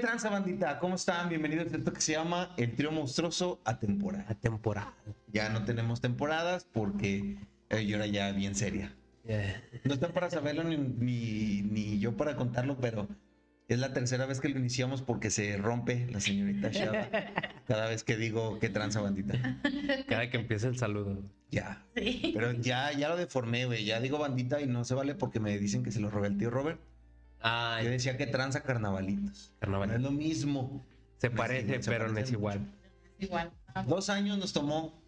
tranza bandita? ¿Cómo están? Bienvenidos a esto que se llama El Trío Monstruoso a temporada. Atemporal. Ya no tenemos temporadas porque eh, ahora ya bien seria. Yeah. No está para saberlo ni, ni, ni yo para contarlo, pero es la tercera vez que lo iniciamos porque se rompe la señorita Shaba cada vez que digo que tranza bandita. Cada que empieza el saludo. Ya. Sí. Pero ya, ya lo deformé, güey. Ya digo bandita y no se vale porque me dicen que se lo robé el tío Robert. Yo decía que tranza carnavalitos. carnaval. No es lo mismo. Se No parece, se pero no es igual. Igual. Dos años nos tomó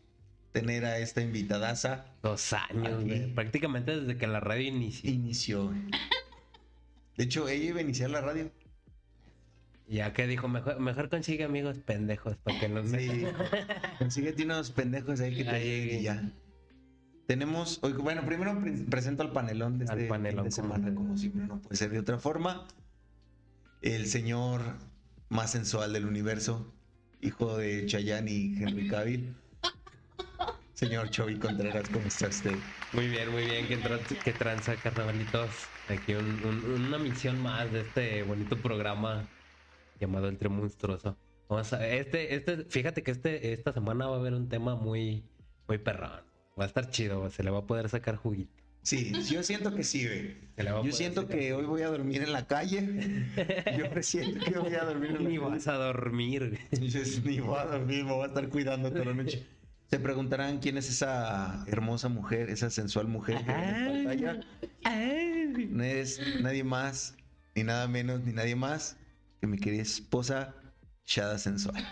tener a esta invitadaza. Dos años, güey. Prácticamente desde que la radio inició. Inició. güey. De hecho, ella iba a iniciar la radio. Ya que dijo, mejor, mejor consigue amigos pendejos para que nos Sí. Consíguete unos pendejos ahí que te lleguen y ya. Tenemos, bueno, primero pre- presento al panelón de Al este panelón, fin de semana, se- como siempre, no puede ser de otra forma. El señor más sensual del universo, hijo de Chayanne y Henry Cavill. Señor Chovy Contreras, ¿cómo está usted? Muy bien, muy bien. Que, tran- que tranza, carnavalitos. Aquí un- un- una misión más de este bonito programa llamado El Trio Monstruoso. Vamos a, este, este, fíjate que este, esta semana va a haber un tema muy, muy perrón. Va a estar chido, se le va a poder sacar juguito. Sí, yo siento que sí, güey. Yo siento sacar que hoy voy a dormir en la calle. Yo presiento que voy a dormir en la Ni calle. vas a dormir. Dices, ni voy a dormir, me voy a estar cuidando toda la noche. Se preguntarán quién es esa hermosa mujer, esa sensual mujer que en pantalla. No es nadie más, ni nada menos, ni nadie más que mi querida esposa, Shada Sensual.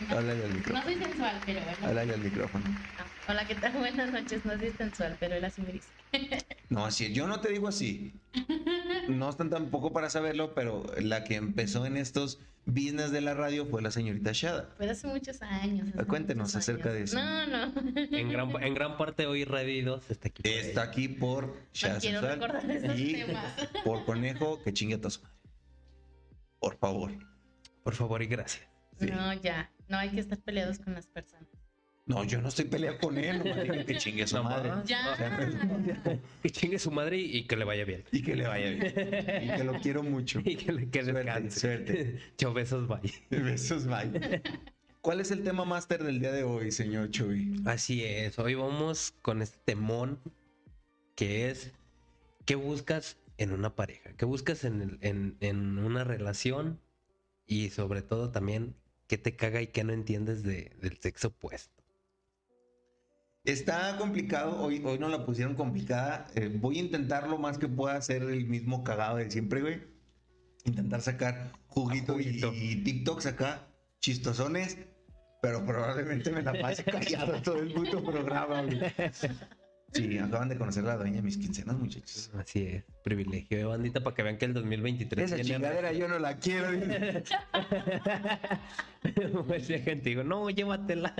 No, Háblale al no micrófono. soy sensual, pero bueno. Háblale al micrófono. Hola, ¿qué tal? Buenas noches. No soy sensual, pero él así me dice. No, así, yo no te digo así. No están tampoco para saberlo, pero la que empezó en estos business de la radio fue la señorita Shada. Fue hace muchos años. hace Cuéntenos muchos acerca años. de eso. No, no. En gran, en gran parte hoy Revidos está aquí. por Está ella. aquí por Shada quiero recordar esos y temas. por Conejo que chingue a su madre. Por favor. Por favor y gracias. Sí. No, ya. No hay que estar peleados con las personas. No, yo no estoy peleado con él, nomás que chingue a su No madre. Ya. O sea, Que chingue su madre y, y que le vaya bien. y que le vaya bien. Y que lo quiero mucho. Y que, le- que Suerte, descanse. suerte. Chao, besos, bye. Besos, bye. ¿Cuál es el tema máster del día de hoy, señor Chuy? Así es, hoy vamos con este temón que es ¿qué buscas en una pareja? ¿Qué buscas en, el- en, en una relación? Y sobre todo también, ¿qué te caga y qué no entiendes de- del sexo opuesto? Está complicado, hoy, hoy no la pusieron complicada. Eh, voy a intentar lo más que pueda hacer el mismo cagado de siempre, güey. Intentar sacar juguito, y- Juguito. Y, TikToks acá, chistosones, pero probablemente me la pase callado todo el puto programa, güey. Sí, acaban de conocer a la dueña de mis quincenas, muchachos. Así es, privilegio de bandita para que vean que el 2023 Esa chingadera yo no la quiero. Pues la gente digo, no, llévatela.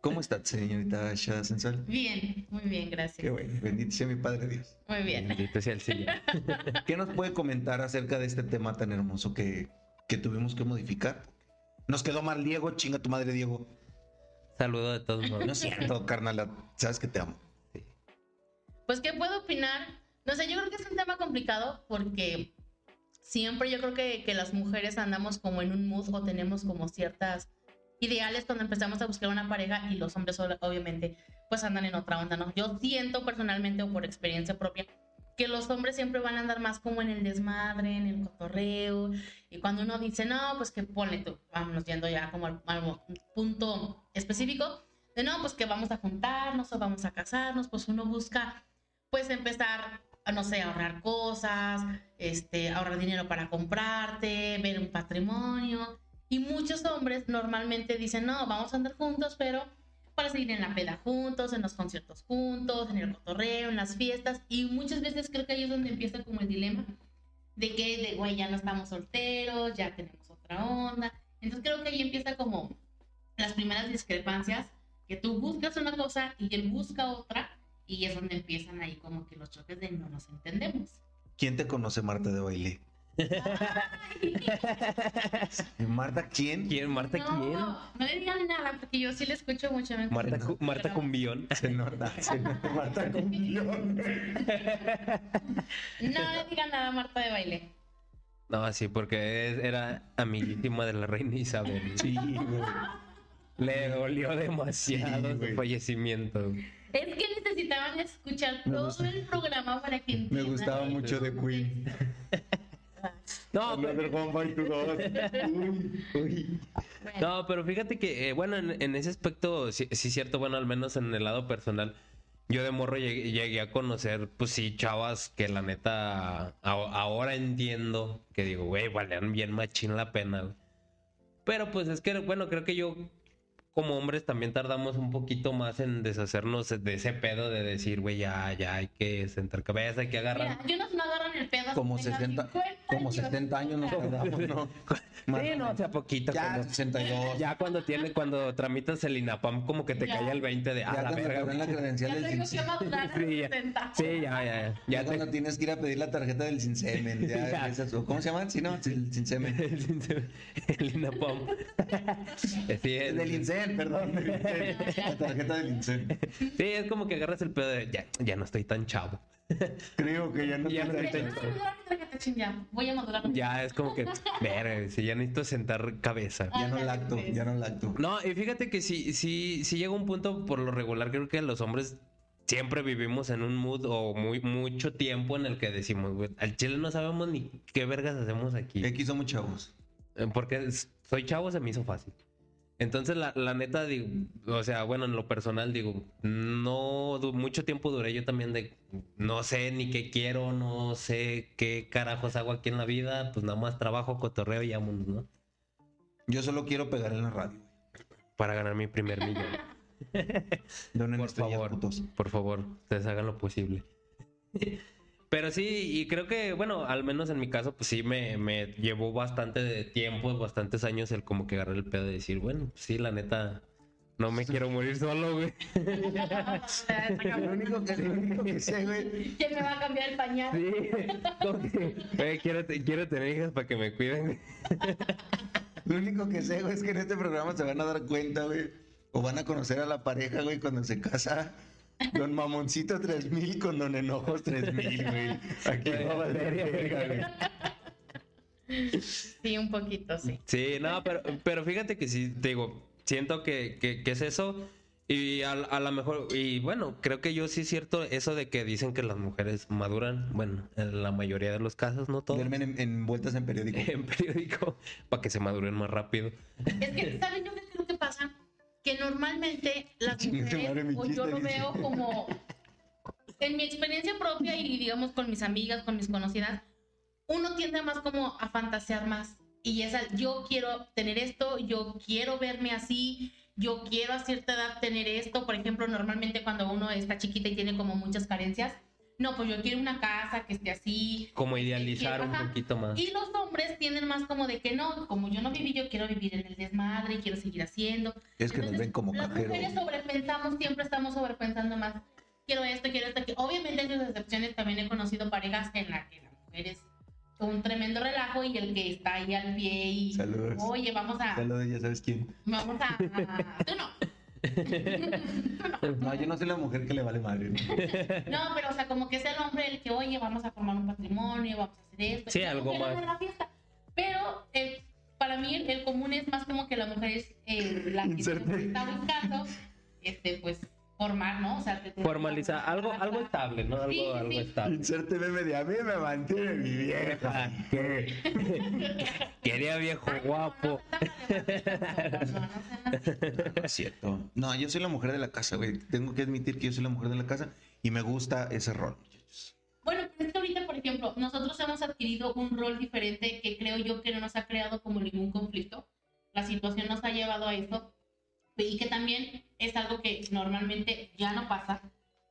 ¿Cómo está, señorita Shada Sensual? Bien, muy bien, Qué gracias. bueno, bendito sea mi Padre Dios. Muy bien. Bendito sea el Señor. ¿Qué nos puede comentar acerca de este tema tan hermoso que, que tuvimos que modificar? Nos quedó mal Diego, chinga tu madre Diego. Saludo de todos modos. No es cierto, carnal, sabes que te amo. Pues, ¿qué puedo opinar? No sé, yo creo que es un tema complicado porque siempre yo creo que, que las mujeres andamos como en un mood o tenemos como ciertas ideales cuando empezamos a buscar una pareja y los hombres ob- obviamente pues andan en otra onda, ¿no? Yo siento personalmente o por experiencia propia que los hombres siempre van a andar más como en el desmadre, en el cotorreo y cuando uno dice, no, pues que ponle tú, vámonos yendo ya como al, al punto específico, de no, pues que vamos a juntarnos o vamos a casarnos, pues uno busca pues empezar no sé, ahorrar cosas, este, ahorrar dinero para comprarte, ver un patrimonio. Y muchos hombres normalmente dicen, no, vamos a andar juntos, pero para seguir en la peda juntos, en los conciertos juntos, en el cotorreo, en las fiestas. Y muchas veces creo que ahí es donde empieza como el dilema de que, de, güey, ya no estamos solteros, ya tenemos otra onda. Entonces creo que ahí empieza como las primeras discrepancias, que tú buscas una cosa y él busca otra, y es donde empiezan ahí como que los choques de no nos entendemos. ¿Quién te conoce, Marta de baile? Marta, ¿quién? ¿Quién? ¿Marta no, quién? No le digan nada porque yo sí le escucho mucho. me Marta. Cu- Marta Cumbión. Se nota, se nota. Marta con guion. No le digan nada a Marta de baile. No, sí, porque es- era amiguísima de la reina Isabel. Sí, güey. Le dolió demasiado Sí, su fallecimiento. Es que necesitaban escuchar todo el programa para que Me gustaba mucho de Queen. No, pero. Uy, uy. Bueno, no, pero fíjate que, eh, bueno, en, en ese aspecto, sí, sí es cierto, bueno, al menos en el lado personal, yo de morro llegué, llegué a conocer, pues sí, chavas que la neta, a- ahora entiendo que digo, güey, valían bien machín la pena. Pero pues es que, bueno, creo que yo como hombres también tardamos un poquito más en deshacernos de ese pedo de decir, güey, ya, ya hay que sentar cabeza, hay que agarrar. mira, yo no, no agarran el pedo. Como que tengan 60, 50 como años. 70 años nos tardamos, ¿no? Sí, no, o sea, poquito. Ya, cuando- 62. Ya cuando tiene, cuando tramitas el INAPAM, como que te Ya. cae el 20 de, Ya ah, la cuando te verga. la güey". credencial Ya del tengo que Cincem. madurar a Sí, ya. 60. Sí, ya, ya, ya. Ya Ya cuando te... tienes que ir a pedir la tarjeta del Cinsemen. Ya, Ya. ¿Cómo se llama? Sí, no, el Cinsemen. el INAPAM. Sí, es, Del Perdón. La tarjeta del INSEN. sí, es como que agarras el pedo de, ya, ya no estoy tan chavo. Creo que ya no Ya no te- Voy a madurar ya. Voy a madurar. mi- Ya es como que, verga, si ya necesito sentar cabeza. Ya no lacto, ya no lacto. No, y fíjate que sí, sí, sí llega un punto por lo regular, creo que los hombres siempre vivimos en un mood o muy mucho tiempo en el que decimos, güey, al chile no sabemos ni qué vergas hacemos aquí. Aquí somos chavos. Eh, Porque soy chavo, se me hizo fácil. Entonces, la, la neta, digo, o sea, bueno, en lo personal, digo, no, mucho tiempo duré yo también de, no sé ni qué quiero, no sé qué carajos hago aquí en la vida, pues nada más trabajo, cotorreo y vámonos, ¿no? Yo solo quiero pegar en la radio. Para ganar mi primer millón. Donen Por favor, putos. por favor, ustedes hagan lo posible. Pero sí, y creo que, bueno, al menos en mi caso, pues sí me, me llevó bastante de tiempo, bastantes años el como que agarrar el pedo de decir, bueno, pues sí, la neta, no me quiero morir solo, güey. Lo único que, lo único que sé, güey. ¿Quién me va a cambiar el pañal? Sí, güey, quiero, quiero tener hijas para que me cuiden. güey. Lo único que sé, güey, es que en este programa se van a dar cuenta, güey. O van a conocer a la pareja, güey, cuando se casa. Don Mamoncito 3000 con Don Enojos 3000, güey. Aquí va a valer verga, güey. Sí, un poquito, sí. Sí, no, pero, pero fíjate que sí, te digo, siento que, que, que es eso. Y a, a lo mejor, y bueno, creo que yo sí es cierto eso de que dicen que las mujeres maduran, bueno, en la mayoría de los casos, no todos, Duermen en, en vueltas en periódico. en periódico, para que se maduren más rápido. Es que, ¿saben yo qué creo que pasa? Que normalmente las mujeres, o yo lo veo como, en mi experiencia propia y digamos con mis amigas, con mis conocidas, uno tiende más como a fantasear más. Y es al, yo quiero tener esto, yo quiero verme así, yo quiero a cierta edad tener esto. Por ejemplo, normalmente cuando uno está chiquita y tiene como muchas carencias, no, pues yo quiero una casa que esté así, Como idealizar un Ajá. poquito más. y los hombres tienen más como de que no, como yo no viví, yo quiero vivir en el desmadre y quiero seguir haciendo. Es que nos Entonces, ven como Las mujeres sobrepensamos, siempre estamos sobrepensando más. Quiero esto, quiero esto. que- Obviamente hay sus excepciones, también he conocido parejas en las que la mujer es un tremendo relajo y el que está ahí al pie y, Saludos. oye, vamos a, Saludos, ya sabes quién. vamos a, tú no. No, yo no soy la mujer que le vale madre. ¿no? No, pero o sea, como que sea el hombre el que, oye, vamos a formar un patrimonio, vamos a Sí, algo más. la fiesta. Pero eh, para mí el, el común es más como que la mujer es eh, la que está buscando, este, pues, formar, ¿no? O sea, te- te- Formalizar, algo, algo estable, ¿no? Algo, Sí, algo sí. estable. Inserte meme de a mí me mantiene mi vieja. Quería viejo guapo. No, no, no, no, No es cierto. No, yo soy la mujer de la casa, güey. Tengo que admitir que yo soy la mujer de la casa y me gusta ese rol, muchachos. Bueno, pero es que ejemplo, nosotros hemos adquirido un rol diferente que creo yo que no nos ha creado como ningún conflicto. La situación nos ha llevado a eso y que también es algo que normalmente ya no pasa,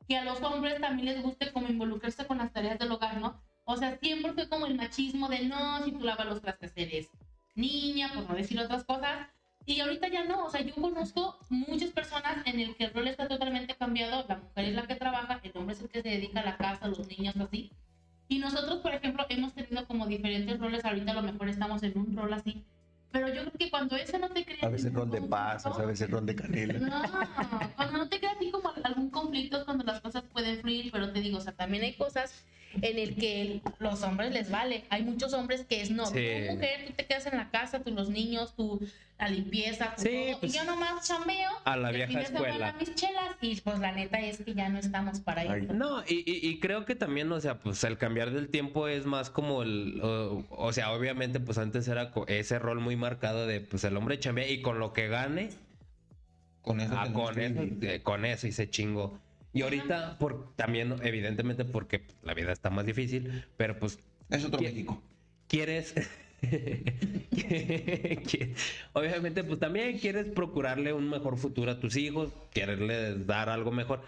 que a los hombres también les guste como involucrarse con las tareas del hogar, ¿no? O sea, siempre fue como el machismo de no, si tú lavas los trastes eres niña, por no decir otras cosas. Y ahorita ya no, o sea, yo conozco muchas personas en el que el rol está totalmente cambiado, la mujer es la que trabaja, el hombre es el que se dedica a la casa, a los niños, así. Y nosotros, por ejemplo, hemos tenido como diferentes roles. Ahorita a lo mejor estamos en un rol así. Pero yo creo que cuando ese no te crea... A veces rol de pasas, a veces rol de canela. No, cuando no te crea a ti como algún conflicto cuando las cosas pueden fluir, pero te digo, o sea, también hay cosas en el que los hombres les vale. Hay muchos hombres que es no, Sí. tú mujer, tú te quedas en la casa, tú los niños, tú la limpieza, tú Sí, todo, pues, y yo nomás chambeo. a la vieja escuela. mis chelas y pues la neta es que ya no estamos para Ay. eso. No, y, y- y creo que también, o sea, pues el cambiar del tiempo es más como el, o, o sea, obviamente pues antes era ese rol muy marcado de pues el hombre chambea y con lo que gane, Con eso ah, con eso, eh, con eso y se chingo. Y ahorita, por, también, evidentemente, porque la vida está más difícil, pero pues Es otro ¿Qué- México. quieres. Obviamente, pues también quieres procurarle un mejor futuro a tus hijos, quererles dar algo mejor.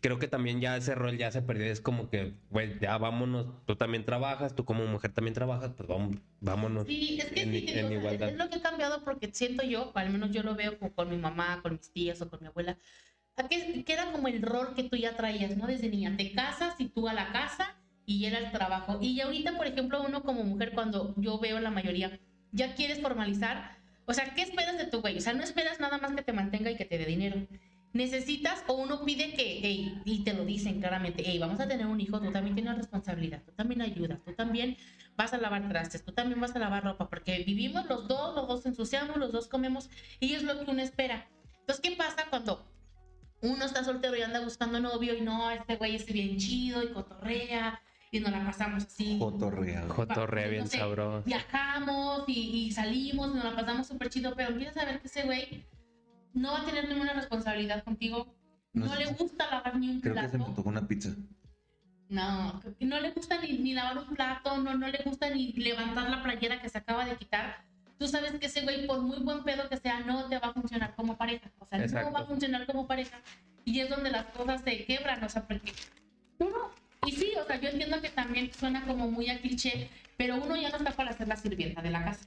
Creo que también ya ese rol ya se perdió. Es como que, güey, ya vámonos. Tú también trabajas, tú como mujer también trabajas, pues vamos, vámonos. Sí, es que en, sí, en o sea, igualdad. es lo que ha cambiado porque siento yo, o al menos yo lo veo con mi mamá, con mis tías o con mi abuela, que, que era como el rol que tú ya traías, ¿no? Desde niña, te casas y tú a la casa y era el trabajo. Y ahorita, por ejemplo, uno como mujer, cuando yo veo la mayoría, ya quieres formalizar, o sea, ¿qué esperas de tu güey? O sea, no esperas nada más que te mantenga y que te dé dinero. Necesitas o uno pide que, ey, y te lo dicen claramente, hey, vamos a tener un hijo, tú también tienes responsabilidad, tú también ayudas, tú también vas a lavar trastes, tú también vas a lavar ropa, porque vivimos los dos, los dos ensuciamos, los dos comemos, y es lo que uno espera. Entonces, ¿qué pasa cuando uno está soltero y anda buscando novio y no, este güey es bien chido y cotorrea y nos la pasamos así? Cotorrea. Jotorrea no bien sé, sabroso. Viajamos y, y salimos y nos la pasamos súper chido, pero empiezas a ver que ese güey no va a tener ninguna responsabilidad contigo. No No, sé le gusta lavar ni un Creo que se me plato. tocó una pizza. No, que no le gusta ni, ni lavar un plato, no, no le gusta ni levantar la playera que se acaba de quitar. Tú sabes que ese güey, por muy buen pedo que sea, no te va a funcionar como pareja. O sea, no va a funcionar como pareja. Y es donde las cosas se quebran, o sea, porque... uno- y sí, o sea, yo entiendo que también suena como muy a cliché, pero uno ya no está para ser la sirvienta de la casa.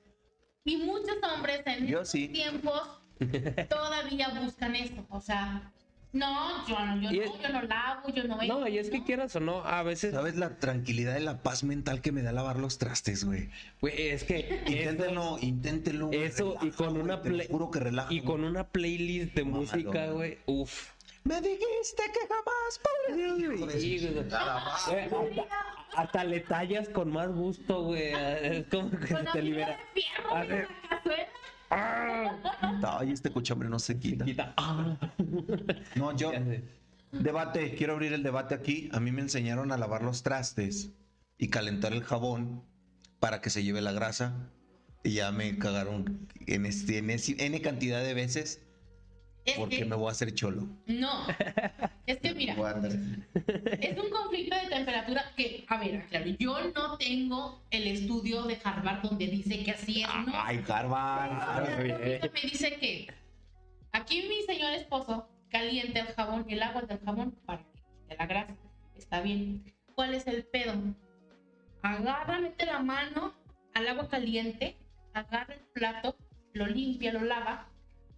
Y muchos hombres en Yo estos sí. tiempos todavía buscan eso. O sea, no, yo no, yo, no, es- yo no lavo, yo no... No, y es que quieras o no, a veces, ¿Sabes la tranquilidad y la paz mental que me da lavar los trastes, güey? güey, es que Inténtenlo, inténtenlo. güey, Eso, y con una play- juro que relaja. y con una playlist de música, güey, uff. Me dijiste que jamás podría. Hijo de Sí, su güey. chingada madre. Güey, hasta, le tallas con más gusto, güey. Es como que se te libera. de fierro, A ver. Ay, este cochambre no se quita. Quita. Ah. No, yo. Debate, quiero abrir el debate aquí. A mí me enseñaron a lavar los trastes y calentar el jabón para que se lleve la grasa. Y ya me cagaron en, este, en ese- N cantidad de veces Es porque que, me voy a hacer cholo. no, es que mira, es un conflicto de temperatura que, a ver, claro, yo no tengo el estudio de Harvard donde dice que así es, ¿no? Ay, Harvard. Me dice que aquí mi señor esposo calienta el jabón, el agua del jabón para que quite la grasa. Está bien. ¿Cuál es el pedo? Agarra, mete la mano al agua caliente, agarra el plato, lo limpia, lo lava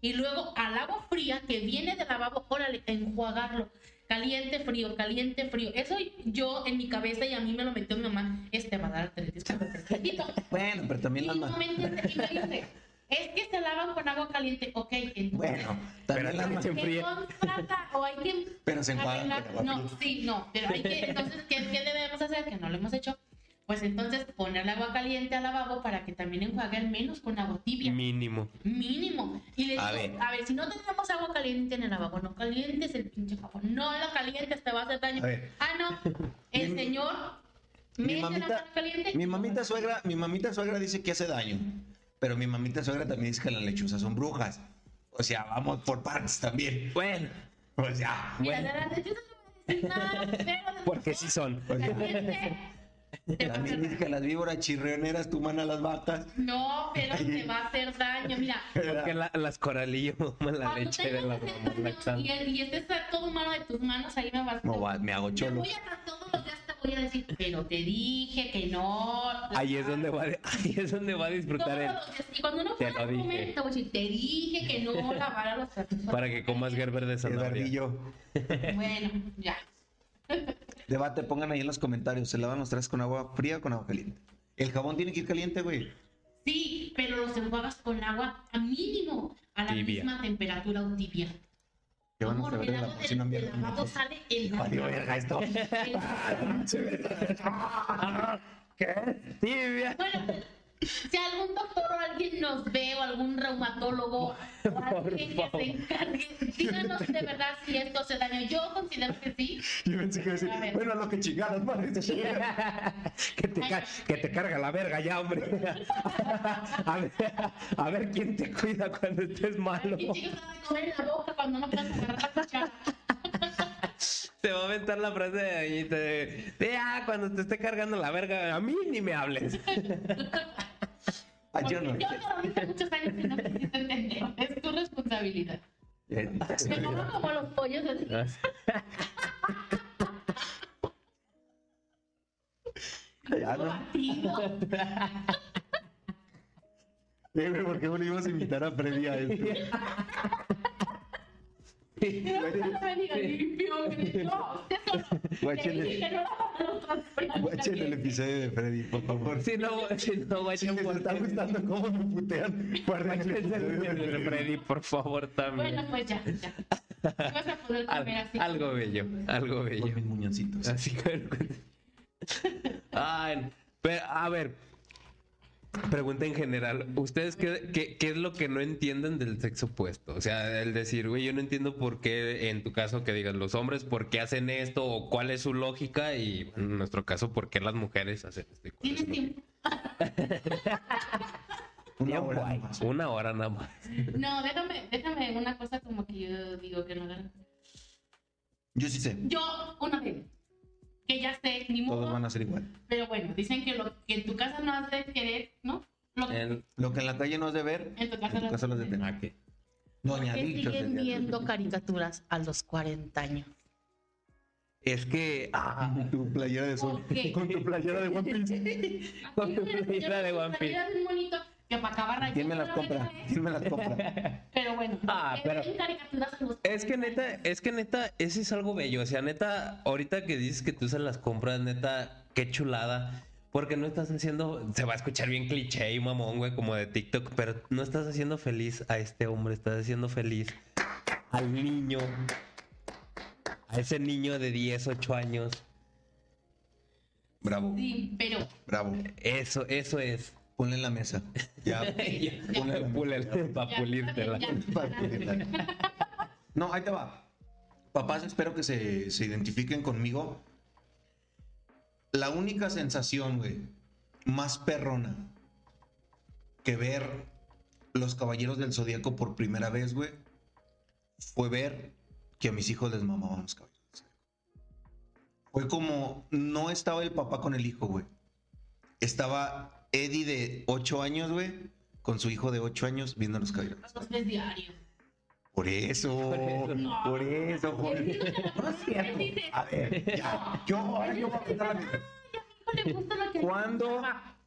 y luego al agua fría que viene del lavabo, órale, enjuagarlo. Caliente, frío, caliente, frío. Eso yo en mi cabeza y a mí me lo metió mi mamá. Este va a dar artritis. Bueno, pero Y también y me dice, es que se lavan con agua caliente. Ok, entonces. Bueno, también Pero se ¿qué enfría. O hay que. Pero se enjuagan arreglar- con agua No, fría. sí, no, pero hay que. Entonces, ¿qué, ¿qué debemos hacer? Que no lo hemos hecho. Pues entonces ponerle agua caliente al lavabo para que también enjuague al menos con agua tibia. Mínimo. Mínimo. Y le digo, A a ver. si no tenemos agua caliente en el lavabo, no calientes el pinche jabón. No lo calientes, te va a hacer daño. A ver. Ah, no. El Mi- señor mi mete la mamita, agua caliente. mi mamita suegra, mi mamita suegra dice que hace daño, pero mi mamita suegra también dice que las lechuzas son brujas. O sea, vamos por partes también. Bueno, O sea, Mira, bueno. de las lechuzas no decir nada, pero de porque sí son. caliente, también dice que las víboras chirrioneras tuman a las vacas. No, pero te va a hacer daño. Mira, Porque la- las coralillo maman la leche de las 60 mamás años lactantes. y, el- y estés a todo mano de tus manos, ahí me vas No, va, me hago cholo. voy a todos los días te voy a decir, pero te dije que no. Ahí es donde va, ahí es donde va a disfrutar días. Y cuando no Te lo a comer, dije. te a dije que no lavara los trastes. Para que comas Gerber de El zanahoria. Bueno, ya. Debate, pongan ahí en los comentarios. ¿Se lavan los trastes con agua fría o con agua caliente? El jabón tiene que ir caliente, güey. Sí, pero los enjuagas con agua a mínimo a la Tibia. misma temperatura o tibia. ¿Qué van a saber el en la cocina mierda? lavabo sale el Valió verga esto. ¿Qué? Tibia. Bueno, si algún doctor o alguien nos ve o algún reumatólogo o alguien que se encargue, díganos de verdad si esto se dañó. Yo considero que sí. Yo pensé que decir, bueno, lo que chingadas, madre. que, te ca- que te carga la verga ya, hombre. a, ver, a ver quién te cuida cuando estés malo. Ay, qué chico se va a comer en la boca cuando no agarrar la cuchara. Te va a aventar la frase de Doñita de, de, ah, cuando te esté cargando la verga, a mí ni me hables. Ah, yo no. yo te lo dije muchos años y no quisiste entender. Es tu responsabilidad. Me pongo como los pollos así. Ya no. güey, ¿por qué ibas a invitar a Freddy a esto? No me digas limpio, que no, eso no. Guachen el, guachen episodio de Freddy, por favor. Si no, si no, güey, Si les está gustando cómo me putean, guarden el episodio de Freddy. Por favor, también. Bueno, pues ya, ya. Vas a poder Al- comer así. algo bello, algo Con bello. mis muñoncitos. Así que. Ay, pero, a ver. Pregunta en general. ¿Ustedes qué, qué, qué es lo que no entienden del sexo opuesto? O sea, el decir, güey, yo no entiendo por qué, en tu caso, que digan los hombres, por qué hacen esto o cuál es su lógica y en nuestro caso, por qué las mujeres hacen esto. es ¿Tienes tiempo? Una hora más. Una hora nada más. No, déjame, déjame una cosa como que yo digo que no hagan. Yo sí sé. Yo, una vez, que ya sé, ni modo, Todos van a ser igual. pero bueno, dicen que lo que en tu casa no has de querer, ¿no? Lo que En- Lo que en la calle no es de ver, en tu en casa, tu casa lo es de tener. ah, ¿qué? Doña que Dicho. siguen viendo caricaturas a los 40 años. Es que. ah, Tu playera de sol. ¿Por qué? Con tu playera de One Piece. Con tu playera de One Piece. Playera de un monito que para acabar rayando ¿Quién me las la compra? ¿eh? ¿Quién me las compra? Pero bueno, Ah, pero- Es que neta, es que neta, ese es algo bello. O sea, neta, ahorita que dices que tú se las compras, neta, qué chulada. Porque no estás haciendo, se va a escuchar bien cliché y mamón, güey, como de TikTok, pero no estás haciendo feliz a este hombre, estás haciendo feliz al niño, a ese niño de 10, 8 años. Bravo, Sí, pero bravo. Eso, eso es. Ponle en la mesa. Ya. Ponle en la mesa. Para pulírtela. Para pulirla. No, ahí te va. Papás, espero que se, se identifiquen conmigo. La única sensación, güey, más perrona que ver Los Caballeros del Zodíaco por primera vez, güey, fue ver que a mis hijos les mamaban los caballeros del Zodíaco. Fue como, no estaba el papá con el hijo, güey. Estaba Eddie de 8 años, güey, con su hijo de 8 años viendo los caballeros. los ves diarios. Por eso, Por por eso. eso, por eso. No es cierto. A ver, ya, yo ahora yo voy a contar la neta. Hijo, le gusta lo que ¿Cuándo?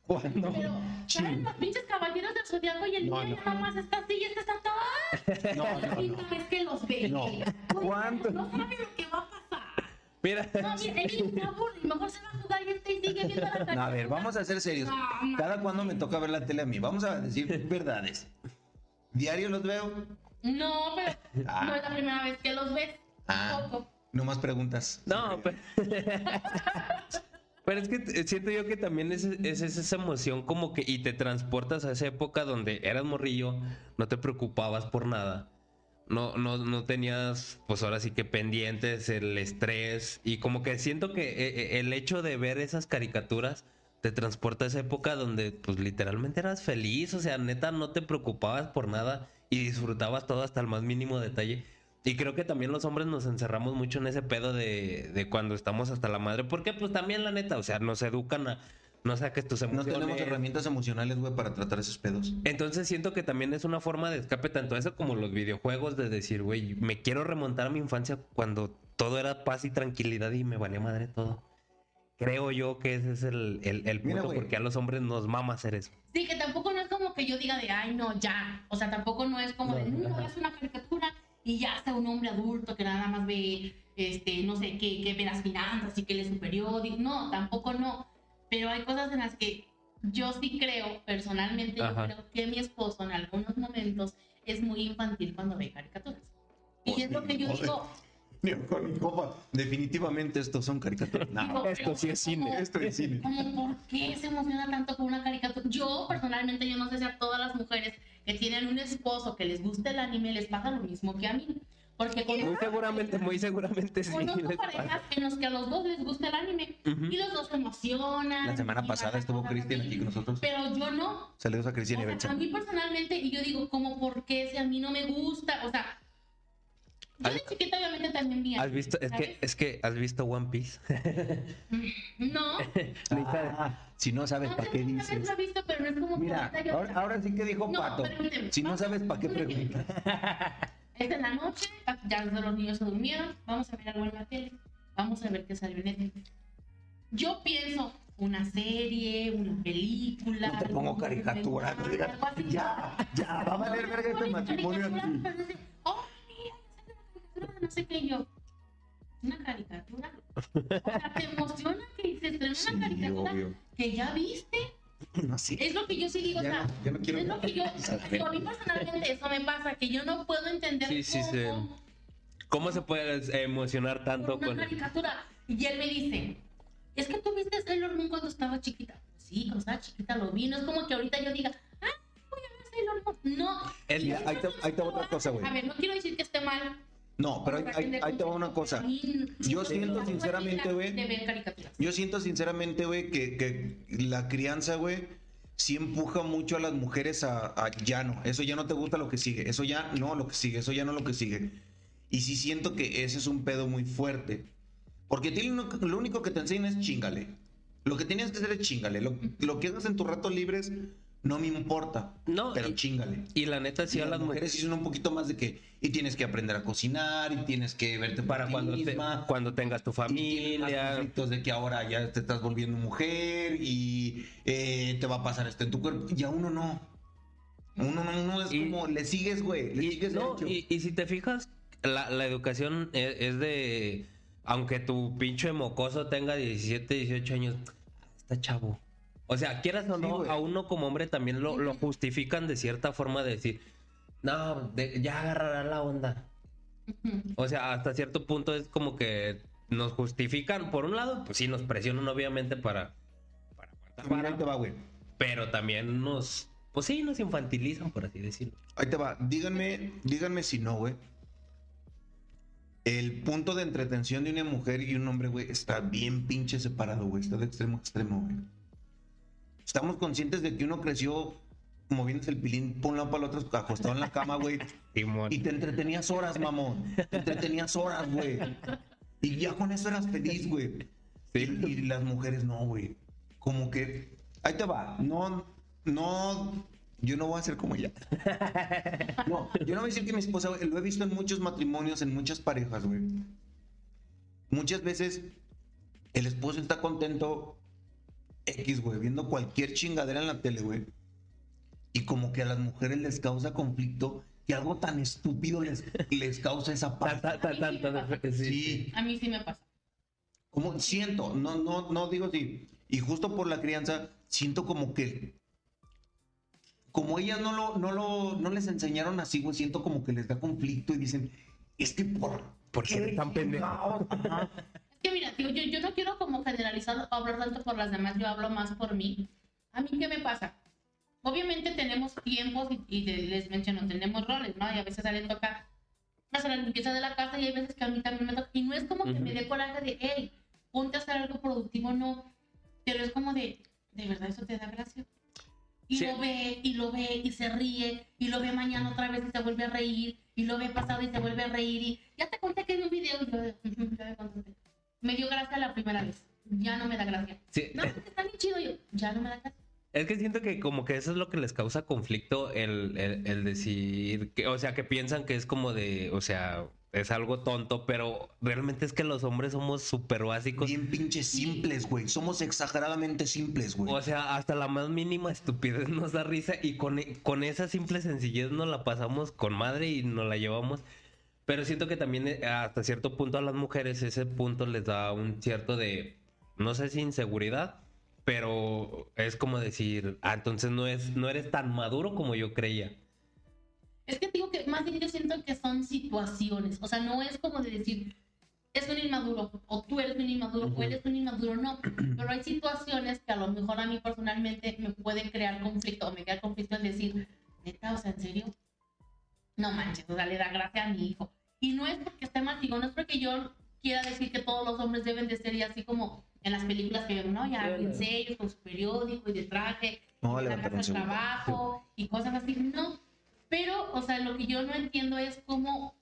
¿Cuándo? Pero, ¿saben los pinches caballeros del zodiaco y el No, niño no. ya nada más está así y este está todo? No, no, no. vez que los ve. No. Oye, ¿Cuánto? No sabe lo que va a pasar. Mira, No, mira, aburre mejor se va a jugar y y sigue viendo la No, a ver, vamos a ser serios. Cada cuando me toca ver la tele a mí, vamos a decir verdades. Diario los veo. No, pero Ah. no es la primera vez que los ves. Ah, no más preguntas. No, pero... pero es que siento yo que también es, es esa emoción como que y te transportas a esa época donde eras morrillo, no te preocupabas por nada. No, no, no tenías, pues ahora sí que pendientes, el estrés. Y como que siento que eh, eh, el hecho de ver esas caricaturas te transporta a esa época donde, pues literalmente eras feliz. O sea, neta, no te preocupabas por nada y disfrutabas todo hasta el más mínimo detalle. Y creo que también los hombres nos encerramos mucho en ese pedo de, de cuando estamos hasta la madre. Porque, pues también, la neta, o sea, nos educan a no saques tus No emociones. tenemos herramientas emocionales, güey, para tratar esos pedos. Entonces siento que también es una forma de escape tanto eso como los videojuegos de decir, güey, me quiero remontar a mi infancia cuando todo era paz y tranquilidad y me valía madre todo. Creo yo que ese es el, el, punto porque a los hombres nos mama hacer eso. Sí, que tampoco no es como que yo diga de, ay, no, ya. O sea, tampoco no es como de, No, no, ajá. es una caricatura y ya sea un hombre adulto que nada más ve, este, no sé, que, que ve las finanzas y que lee su periódico. No, tampoco no. Pero hay cosas en las que yo sí creo, personalmente, yo creo que mi esposo en algunos momentos es muy infantil cuando ve caricaturas. Y es lo que yo digo, Definitivamente estos son caricaturas. No, Digo, esto sí es cine. como- esto es cine. como por qué se emociona tanto con una caricatura. Yo personalmente, yo no sé si a todas las mujeres que tienen un esposo que les gusta el anime les pasa lo mismo que a mí. Porque Muy seguramente, muy seguramente sí. conozco les pasa. parejas en los que a los dos les gusta el anime Ujú. y los dos se emocionan. La semana pasada estuvo Cristian aquí con nosotros. Pero yo no. Saludos a Cristian y sea, a mí personalmente, y yo digo, como por qué si a mí no me gusta, o sea, yo de ¿Has- chiquita obviamente también vi ¿Has visto? Es que, es que has visto One Piece. No, Ah, si no sabes no para qué dices. lo he visto, pero no es como Mira, ahora, ahora sí que dijo No, Pato. Si no sabes para qué preguntas. Es en la noche, ya los niños se durmieron, vamos a ver algo en la tele, vamos a ver qué salió en Netflix. Yo pienso una serie, una película. No te pongo caricatura, no digas, ya, ya, va a valer verga este matrimonio aquí. Oh, mira, esa es una caricatura, no sé qué yo. Una caricatura. O sea, te emociona que se una caricatura que ya viste. No sé. Es lo que yo sí digo, Ya o sea, no- ya no quiero es lo que yo, digo, a mí personalmente eso me pasa, que yo no puedo entender Sí, sí, cómo sí. ¿Cómo se puede emocionar tanto por una con.? caricatura. Y él me dice, es que tú viste Sailor Moon cuando estaba chiquita. Sí, cuando estaba chiquita lo vi, no es como que ahorita yo diga, ah, voy a ver Sailor Moon. No. El- ahí te- ahí te otra cosa, güey. A ver, no quiero decir que esté mal. No, pero ahí, te va una cosa. Yo siento sinceramente, güey. Yo siento sinceramente, güey, que, que la crianza, güey, sí empuja mucho a las mujeres a, a ya no. Eso ya no te gusta lo que sigue. Eso ya no lo que sigue. Eso ya no lo que sigue. Y sí siento que ese es un pedo muy fuerte. Porque a ti lo, único que te enseñan es chingale. Lo que tienes que hacer es chingale. Lo, lo que hagas en tus ratos libres no me importa. No, pero y- chingale. Y la neta, sí Y a las mujeres. sí son un poquito más de que y tienes que aprender a cocinar y tienes que verte Para cuando, te- cuando tengas tu familia. conflictos de que ahora ya te estás volviendo mujer y eh, te va a pasar esto en tu cuerpo. Y a uno no. Uno no, uno es Y- como, le sigues, güey. Le Y, sigues no, y, y si te fijas, la, la educación es, es de. Aunque tu pinche mocoso tenga 17, 18 años, está chavo. O sea, quieras o no, a uno como hombre también lo, lo justifican de cierta forma de decir, no, de- ya agarrará la onda. O sea, hasta cierto punto es como que nos justifican, por un lado, pues sí, nos presionan obviamente para... para ahí te va, güey. pero también nos... Pues sí, nos infantilizan, por así decirlo. Ahí te va. Díganme, díganme si no, güey. El punto de entretención de una mujer y un hombre, güey, está bien pinche separado, güey. Está de extremo a extremo, güey. Estamos conscientes de que uno creció moviéndose el pilín por un lado para el otro, acostado en la cama, güey. Y te entretenías horas, mamón. Te entretenías horas, güey. Y ya con eso eras feliz, güey. Sí. Y, y las mujeres no, güey. Como que. Ahí te va. No, no. Yo no voy a ser como ella. No, yo no voy a decir que mi esposa, güey, lo he visto en muchos matrimonios, en muchas parejas, güey. Muchas veces el esposo está contento X, güey, viendo cualquier chingadera en la tele, güey. Y como que a las mujeres les causa conflicto que algo tan estúpido les, les causa esa paz. Sí, Sí, A mí sí me pasa. como siento, no, no, no digo sí. Y justo por la crianza, siento como que. Como ellas no lo, no lo, no les enseñaron así, güey, siento como que les da conflicto y dicen, es que por. ¿Por qué tan pendejo? Que tío, yo, yo no quiero como generalizar o hablar tanto por las demás, yo hablo más por mí. A mí, ¿qué me pasa? Obviamente tenemos tiempos y, y les menciono, tenemos roles, ¿no? Y a veces a él toca hacer la limpieza de la casa y hay veces que a mí también me toca. Y no es como que Ujú. me dé coraje de, hey, ponte a hacer algo productivo, no. Pero es como de, ¿de verdad eso te da gracia? Y Sí. lo ve, y lo ve, y se ríe, y lo ve mañana otra vez y se vuelve a reír, y lo ve pasado y se vuelve a reír, y ya te conté que en un video, y yo, de, "Ujú, ya me contaste". Me dio gracia la primera vez, ya no me da gracia. Sí, No, porque está bien chido, yo, ya no me da gracia. Es que siento que como que eso es lo que les causa conflicto el, el, el decir que, o sea, que piensan que es como de, o sea, es algo tonto, pero realmente es que los hombres somos súper básicos. Bien pinches simples, güey. Somos exageradamente simples, güey. O sea, hasta la más mínima estupidez nos da risa y con, con esa simple sencillez nos la pasamos con madre y nos la llevamos. Pero siento que también eh, hasta cierto punto a las mujeres ese punto les da un cierto de, no sé si inseguridad, pero es como decir, ah, entonces no, es, no eres tan maduro como yo creía. Es que digo que más bien yo siento que son situaciones, o sea, no es como de decir, es un inmaduro, o tú eres un inmaduro, o eres un inmaduro, no. Pero hay situaciones que a lo mejor a mí personalmente me puede crear conflicto, o me crea conflicto en decir, neta, o sea, en serio, no manches, o sea, le da gracia a mi hijo. Y no es porque esté mal, digo, no es porque yo quiera decir que todos los hombres deben de ser y así como en las películas que vemos, ¿no? Ya bien serios, con su periódico y de traje, No, y la casa trabajo y cosas así, no. Pero, o sea, lo que yo no entiendo es cómo,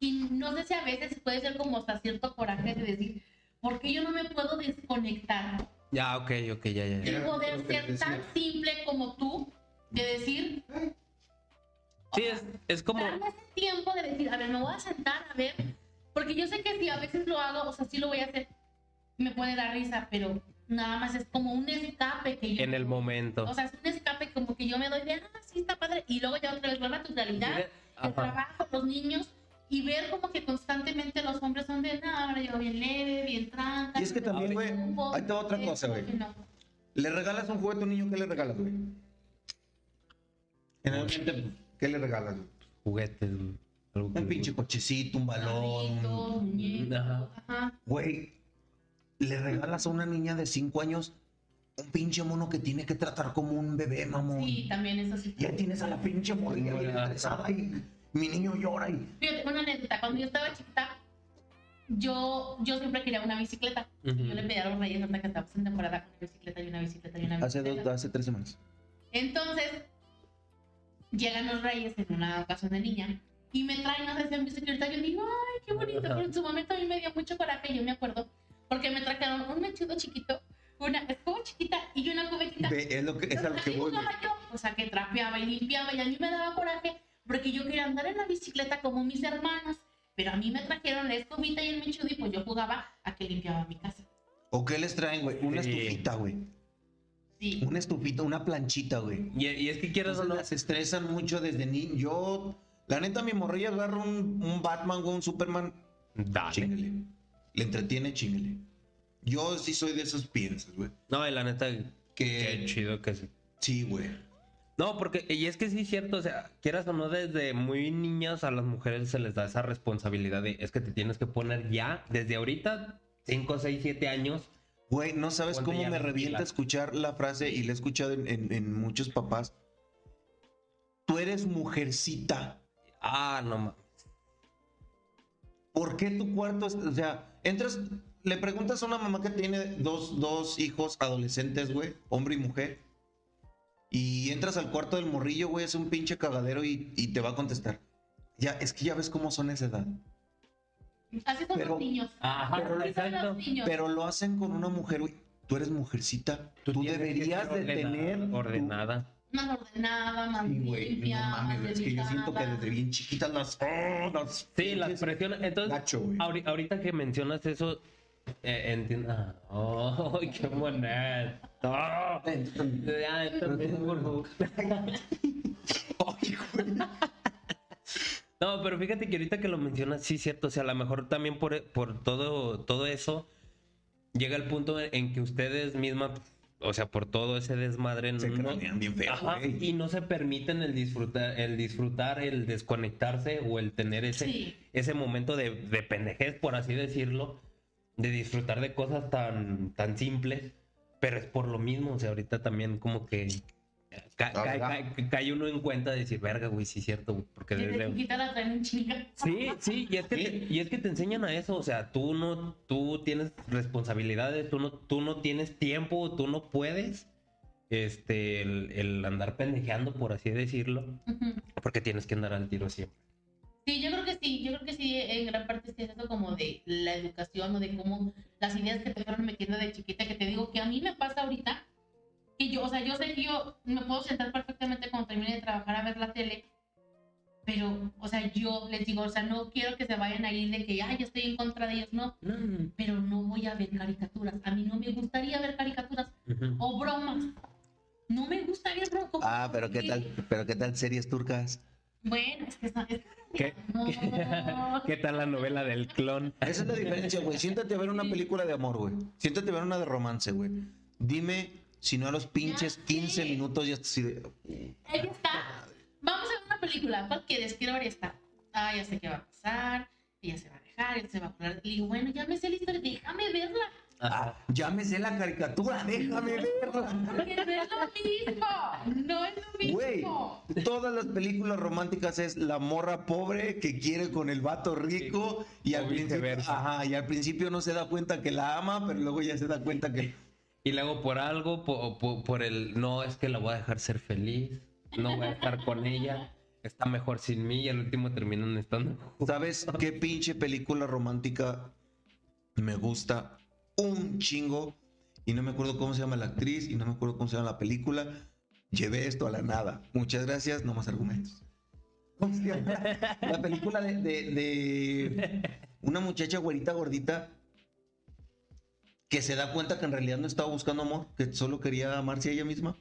y no sé si a veces puede ser como hasta cierto coraje de decir, ¿por qué yo no me puedo desconectar Ya, ok, ok, ya, ya. y poder ser tan simple como tú de decir, Sí, es, es como... darme ese tiempo de decir, a ver, me voy a sentar a ver, porque yo sé que si a veces lo hago, o sea, sí lo voy a hacer, me puede dar risa, pero nada más es como un escape que yo... En el momento. O sea, es un escape como que yo me doy de, ah, sí, está padre, y luego ya otra vez vuelve a tu realidad, el Ajá. trabajo, los niños, y ver como que constantemente los hombres son de, no, ahora yo bien leve, bien tranca. Y es que también, güey, te va otra cosa, güey. no. ¿Le regalas un juguete a un niño? ¿Qué le regalas, güey? Generalmente, ¿qué le regalas? Juguetes. algo que- Un pinche cochecito, un balón. Muñecos, Ajá. ajá. Güey, le regalas a una niña de 5 años un pinche mono que tiene que tratar como un bebé, mamón. Sí, también eso sí. Y ahí tienes a la pinche morrilla bien estresada y mi niño llora y... Fíjate, una anécdota. Cuando yo estaba chiquita, yo, yo siempre quería una bicicleta. Ujú. Yo le pedí a los reyes hasta que estábamos en temporada con una bicicleta y una bicicleta y una Hace, bicicleta. dos, hace tres semanas. Entonces, llegan los reyes en una ocasión de niña y me traen una sesión bicicleta. Yo digo, ay, qué bonito. Pero en su momento a mí me dio mucho coraje, yo me acuerdo, porque me trajeron un mechudo chiquito, una escoba chiquita y una cubetita. Ve, es, lo que, es a lo que voy, yo, O sea, que trapeaba y limpiaba y a mí me daba coraje porque yo quería andar en la bicicleta como mis hermanas. Pero a mí me trajeron la escobita y el mechudo y pues yo jugaba a que limpiaba mi casa. ¿O qué les traen, güey? Una estufita, güey. Sí. Una estufita, una planchita, güey. Y, y es que quieras o no. las estresan mucho desde niño. Yo, la neta, mi morrilla agarra un, un Batman o un Superman, Dale. Le entretiene, chingale. Yo sí soy de esos piensas, güey. No, y la neta, qué Que chido que sí. sí, güey. No, porque, y es que sí es cierto, o sea, quieras o no, desde muy niñas a las mujeres se les da esa responsabilidad de, es que te tienes que poner ya, desde ahorita, 5, 6, 7 años. Güey, no sabes cómo me revienta escuchar la frase y la he escuchado en, en- en muchos papás. Tú eres mujercita. Ah, no mames. ¿Por qué tu cuarto es, o sea, entras, le preguntas a una mamá que tiene dos, dos hijos adolescentes, güey, hombre y mujer, y entras al cuarto del morrillo, güey, es un pinche cagadero y, y te va a contestar. Ya, es que ya ves cómo son esa edad. Así son Pero- los niños. Ajá, Así son exacto. los niños. Pero lo hacen con una mujer, güey. Tú eres mujercita. Tú, deberías de ordenada, tener... tu- Ordenada. Más ordenada, más Sí, güey, limpia, no mames, más es que yo siento que desde bien chiquitas las... oh, las Sí, las presiones. Entonces, ahorita que mencionas eso, eh, entiendo. ¡Ay, qué buena! Ya, también, por favor. Ay, güey. No, pero fíjate que ahorita que lo mencionas, sí cierto. O sea, a lo mejor también por, por todo, todo eso, llega el punto en que ustedes mismas, o sea, por todo ese desmadre, Se no, bien feo, Ajá, y no se permiten el disfrutar, el disfrutar, el desconectarse o el tener ese, Sí. ese momento de, de pendejez, por así decirlo, de disfrutar de cosas tan, tan simples, pero es por lo mismo, o sea, ahorita también como que ca- ca- ca- cae uno en cuenta de decir, verga, güey, sí es cierto, güey, porque Desde desde- chiquita la traen en chinga. Sí, sí, y es, que Sí. Te, y es que te enseñan a eso, o sea, tú no, tú tienes responsabilidades, tú no, tú no tienes tiempo, tú no puedes, este, el, el andar pendejeando, por así decirlo, porque tienes que andar al tiro siempre. Sí, yo creo que sí, yo creo que sí, en gran parte sí es eso como de la educación o de cómo las ideas que te fueron metiendo de chiquita, que te digo que a mí me pasa ahorita, que yo, o sea, yo sé que yo me puedo sentar perfectamente cuando termine de trabajar a ver la tele, pero, o sea, yo les digo, o sea, no quiero que se vayan a ir de que, ay, yo estoy en contra de ellos, no, pero no voy a ver caricaturas, a mí no me gustaría ver caricaturas Ujú. o bromas, no me gustaría ver bromas. Ah, pero qué tal, pero qué tal series turcas. Bueno, es que está. es- ¿Qué, No. ¿Qué tal la novela del clon? Esa es la diferencia, güey. Siéntate a ver una película de amor, güey. Siéntate a ver una de romance, güey. Dime si no a los pinches Ya 15 sé. minutos ya así de... Ahí está. Vamos a ver una película. ¿Cuál quieres? Quiero ver esta. Ah, ya sé qué va a pasar. Ella se va a dejar, él se va a colar. Le digo, bueno, ya me sé la historia, déjame verla. Ah, ya me sé la caricatura, déjame verla. Porque no es lo mismo. No es lo Güey, mismo. todas las películas románticas es la morra pobre que quiere con el vato rico y al principio, ajá, y al principio no se da cuenta que la ama, pero luego ya se da cuenta que Y luego por algo, po- po- por, el no es que la voy a dejar ser feliz, no voy a estar con ella, está mejor sin mí y al último terminan estando. ¿Sabes qué pinche película romántica me gusta un chingo? Y no me acuerdo cómo se llama la actriz y no me acuerdo cómo se llama la película. Llevé esto a la nada. Muchas gracias, no más argumentos. La película de- de una muchacha güerita gordita que se da cuenta que en realidad no estaba buscando amor, que solo quería amarse a ella misma.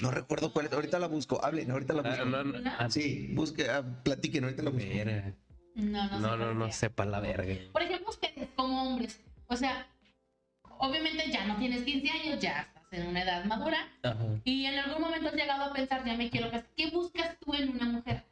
No recuerdo cuál es. Ahorita la busco. Hablen, ahorita la busco. Ah, no, no, ah, Sí, busque, ah, platiquen, ahorita la busco. No, no, No, no, no sepa la verga. Por ejemplo, ustedes como hombres, o sea, obviamente ya no tienes 15 años, ya estás en una edad madura Ajá. y en algún momento has llegado a pensar, ya me quiero casar. ¿Qué buscas tú en una mujer?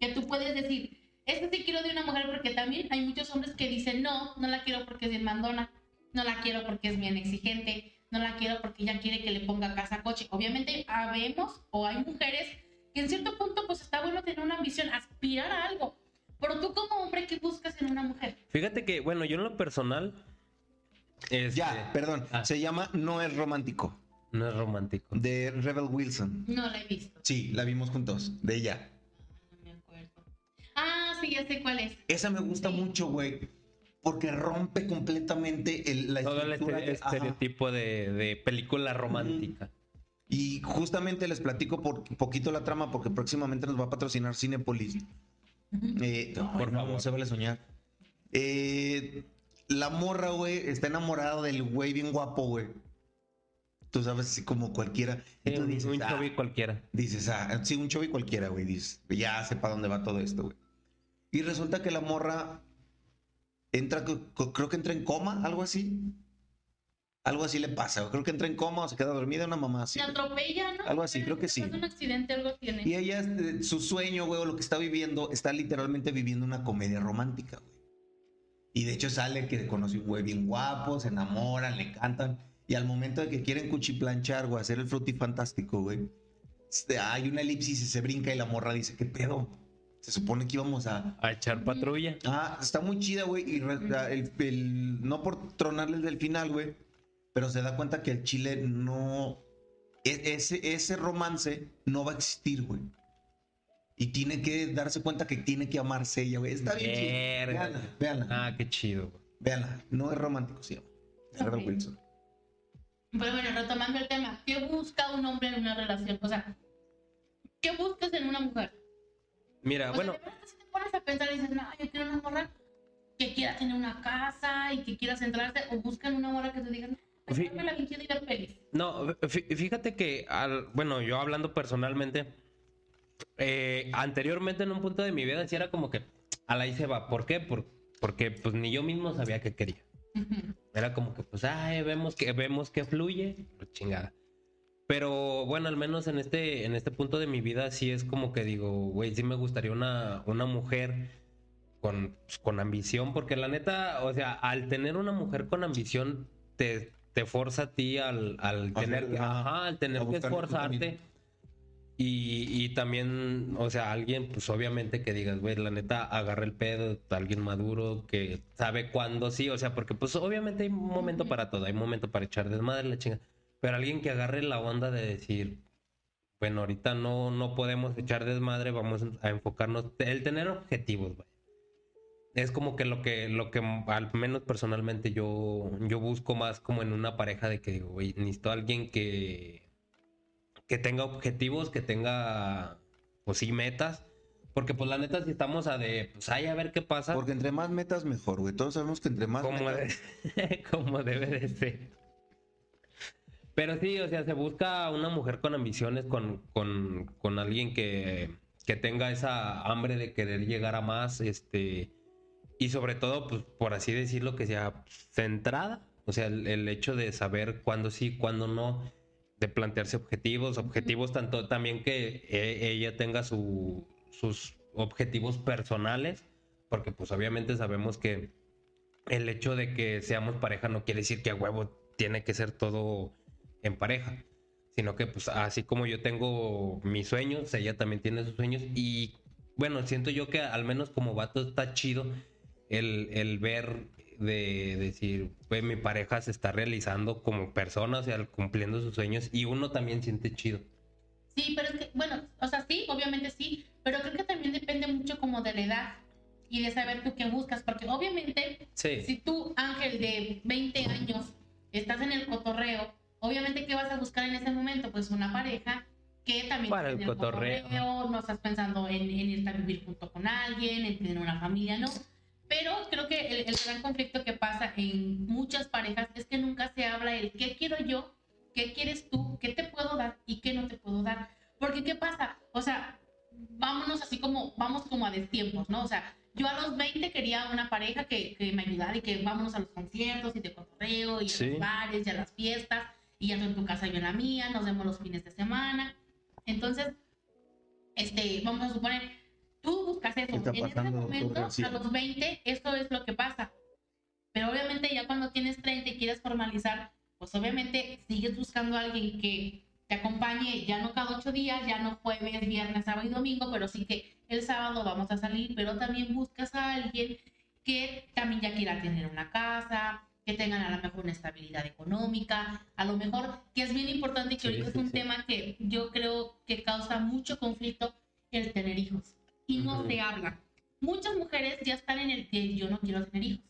Que tú puedes decir, este sí quiero de una mujer porque también hay muchos hombres que dicen, no, no la quiero porque es mandona, no la quiero porque es bien exigente, no la quiero porque ella quiere que le ponga casa, coche. Obviamente habemos o hay mujeres que en cierto punto pues está bueno tener una ambición, aspirar a algo. Pero tú como hombre, ¿qué buscas en una mujer? Fíjate que, bueno, yo en lo personal. este, Ya, perdón. Ah. Se llama No es romántico. No es romántico. De Rebel Wilson. No la he visto. Sí, la vimos juntos. De ella. No me acuerdo. Ah, sí, ya sé cuál es. Esa me gusta Sí. mucho, güey. Porque rompe completamente el, la Todo el estructura este- estereotipo de, de película romántica. Y justamente les platico por poquito la trama porque próximamente nos va a patrocinar Cinepolis. Eh, Por no, favor. se vale soñar. Eh, la morra, güey, está enamorada del güey bien guapo, güey. Tú sabes, así como cualquiera. Y Sí, tú un, dices, un "Ah", chovi cualquiera. Dices, ah, sí, un chovi cualquiera, güey. Dices, ya sé para dónde va todo esto, güey. Y resulta que la morra entra, creo que entra en coma, algo así. Algo así le pasa. Creo que entra en coma o se queda dormida una mamá así. Se atropella, ¿no? Algo así, creo que sí. Un accidente, algo tiene. Y ella, este, su sueño, güey, o lo que está viviendo, está literalmente viviendo una comedia romántica, güey. Y de hecho sale que conoce un güey bien guapo, se enamoran, le cantan. Y al momento de que quieren cuchiplanchar, güey, hacer el frutifantástico, güey, este, hay una elipsis y se brinca y la morra dice, ¿qué pedo? Se supone que íbamos a... A echar patrulla. Ah, está muy chida, güey. Y el, el- no por tronarles del final, güey, pero se da cuenta que el chile no... e- Ese, ese romance no va a existir, güey. Y tiene que darse cuenta que tiene que amarse ella, güey. Está bien. Verga. Veanla, veanla. Ah, qué chido. güey. Véanla. No es romántico, se llama. Es Rebel Ok. Wilson. Pero bueno, retomando el tema, ¿qué busca un hombre en una relación? O sea, ¿qué buscas en una mujer? Mira, O sea, bueno, de verdad si te pones a pensar y dices, no, yo quiero una morra que quiera tener una casa y que quiera centrarse, o buscan una morra que te diga, no, me la y no, fí- fíjate que, al, bueno, yo hablando personalmente, eh, anteriormente en un punto de mi vida sí era como que a la ahí se va. ¿Por qué? Por- porque pues ni yo mismo sabía qué quería. Era como que, pues, ay, vemos que, vemos que fluye, pues, chingada. Pero bueno, al menos en este, en este punto de mi vida sí es como que digo, güey, sí me gustaría una, una mujer con, pues, con ambición, porque la neta, o sea, al tener una mujer con ambición, te, te forza a ti al, al tener, hacer- que- ajá, al tener a que esforzarte. Y, y también, o sea, alguien, pues obviamente que digas, güey, la neta, agarra el pedo, alguien maduro que sabe cuándo sí, o sea, porque pues obviamente hay un momento para todo, hay un momento para echar desmadre, la chinga. Pero alguien que agarre la onda de decir, bueno, ahorita no, no podemos echar desmadre, vamos a enfocarnos, el tener objetivos, güey. Es como que lo que, lo que al menos personalmente yo, yo busco más como en una pareja de que digo, güey, necesito a alguien que, que tenga objetivos, que tenga, pues sí, metas. Porque pues la neta si estamos a de, pues ay, a ver qué pasa. Porque entre más metas, mejor, güey. Todos sabemos que entre más como, metas... de- como debe de ser. Pero sí, o sea, se busca una mujer con ambiciones, con, con, con alguien que, que tenga esa hambre de querer llegar a más, este, y sobre todo, pues, por así decirlo, que sea centrada, o sea, el, hecho de saber cuándo sí, cuándo no, de plantearse objetivos, objetivos tanto también que e, ella tenga su, sus objetivos personales, porque pues obviamente sabemos que el hecho de que seamos pareja no quiere decir que a huevo tiene que ser todo en pareja, sino que pues así como yo tengo mis sueños, ella también tiene sus sueños y bueno, siento yo que al menos como vato está chido el, el ver de decir, pues mi pareja se está realizando como persona, o sea, cumpliendo sus sueños y uno también siente chido. Sí, pero es que, bueno, o sea, sí, obviamente sí, pero creo que también depende mucho como de la edad y de saber tú qué buscas, porque obviamente, si tú, Ángel, de 20 años, estás en el cotorreo, obviamente, ¿qué vas a buscar en ese momento? Pues una pareja que también Para el cotorreo. no estás pensando en, en irte a vivir junto con alguien, en tener una familia, no. Pero creo que el, el, gran conflicto que pasa en muchas parejas es que nunca se habla el qué quiero yo, qué quieres tú, qué te puedo dar y qué no te puedo dar. Porque ¿qué pasa? O sea, vámonos así como, vamos como a destiempos, ¿no? O sea, yo a los 20 quería una pareja que, que me ayudara y que vámonos a los conciertos y de cotorreo y a los bares y a las fiestas y ya tú en tu casa, yo en la mía, nos vemos los fines de semana. Entonces, este, vamos a suponer, tú buscas eso. En ese momento, a los 20, eso es lo que pasa. Pero obviamente ya cuando tienes 30 y quieres formalizar, pues obviamente sigues buscando a alguien que te acompañe ya no cada ocho días, ya no jueves, viernes, sábado y domingo, pero sí que el sábado vamos a salir, pero también buscas a alguien que también ya quiera tener una casa, que tengan a lo mejor una estabilidad económica, a lo mejor, que es bien importante y que ahorita es un tema que yo creo que causa mucho conflicto, el tener hijos. Y no se habla. Muchas mujeres ya están en el que yo no quiero tener hijos.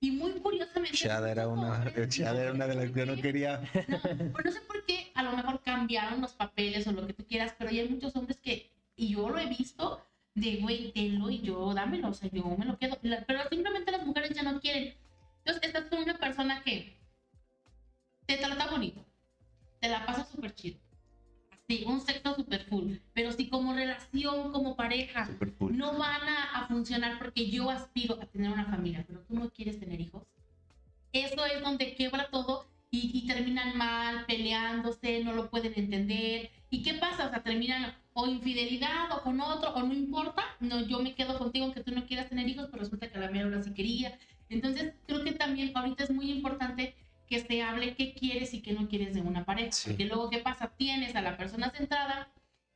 Y muy curiosamente... Chada era una, era una de las que yo no quería. No, pues no sé por qué, a lo mejor cambiaron los papeles o lo que tú quieras, pero hay muchos hombres que, y yo lo he visto, de güey, tenlo y yo dámelo, o sea, yo me lo quedo. Pero simplemente las mujeres ya no quieren. Entonces, estás con una persona que te trata bonito, te la pasa súper chido. Así, un sexo súper cool. Pero si como relación, como pareja, no van a, a funcionar porque yo aspiro a tener una familia, pero tú no quieres tener hijos, eso es donde quiebra todo y, terminan mal, peleándose, no lo pueden entender. ¿Y qué pasa? O sea, terminan o infidelidad o con otro, o no importa, no, yo me quedo contigo aunque tú no quieras tener hijos, pero resulta que la mía ahora sí quería. Entonces, creo que también ahorita es muy importante que se hable qué quieres y qué no quieres de una pareja. Porque luego, ¿qué pasa? Tienes a la persona centrada,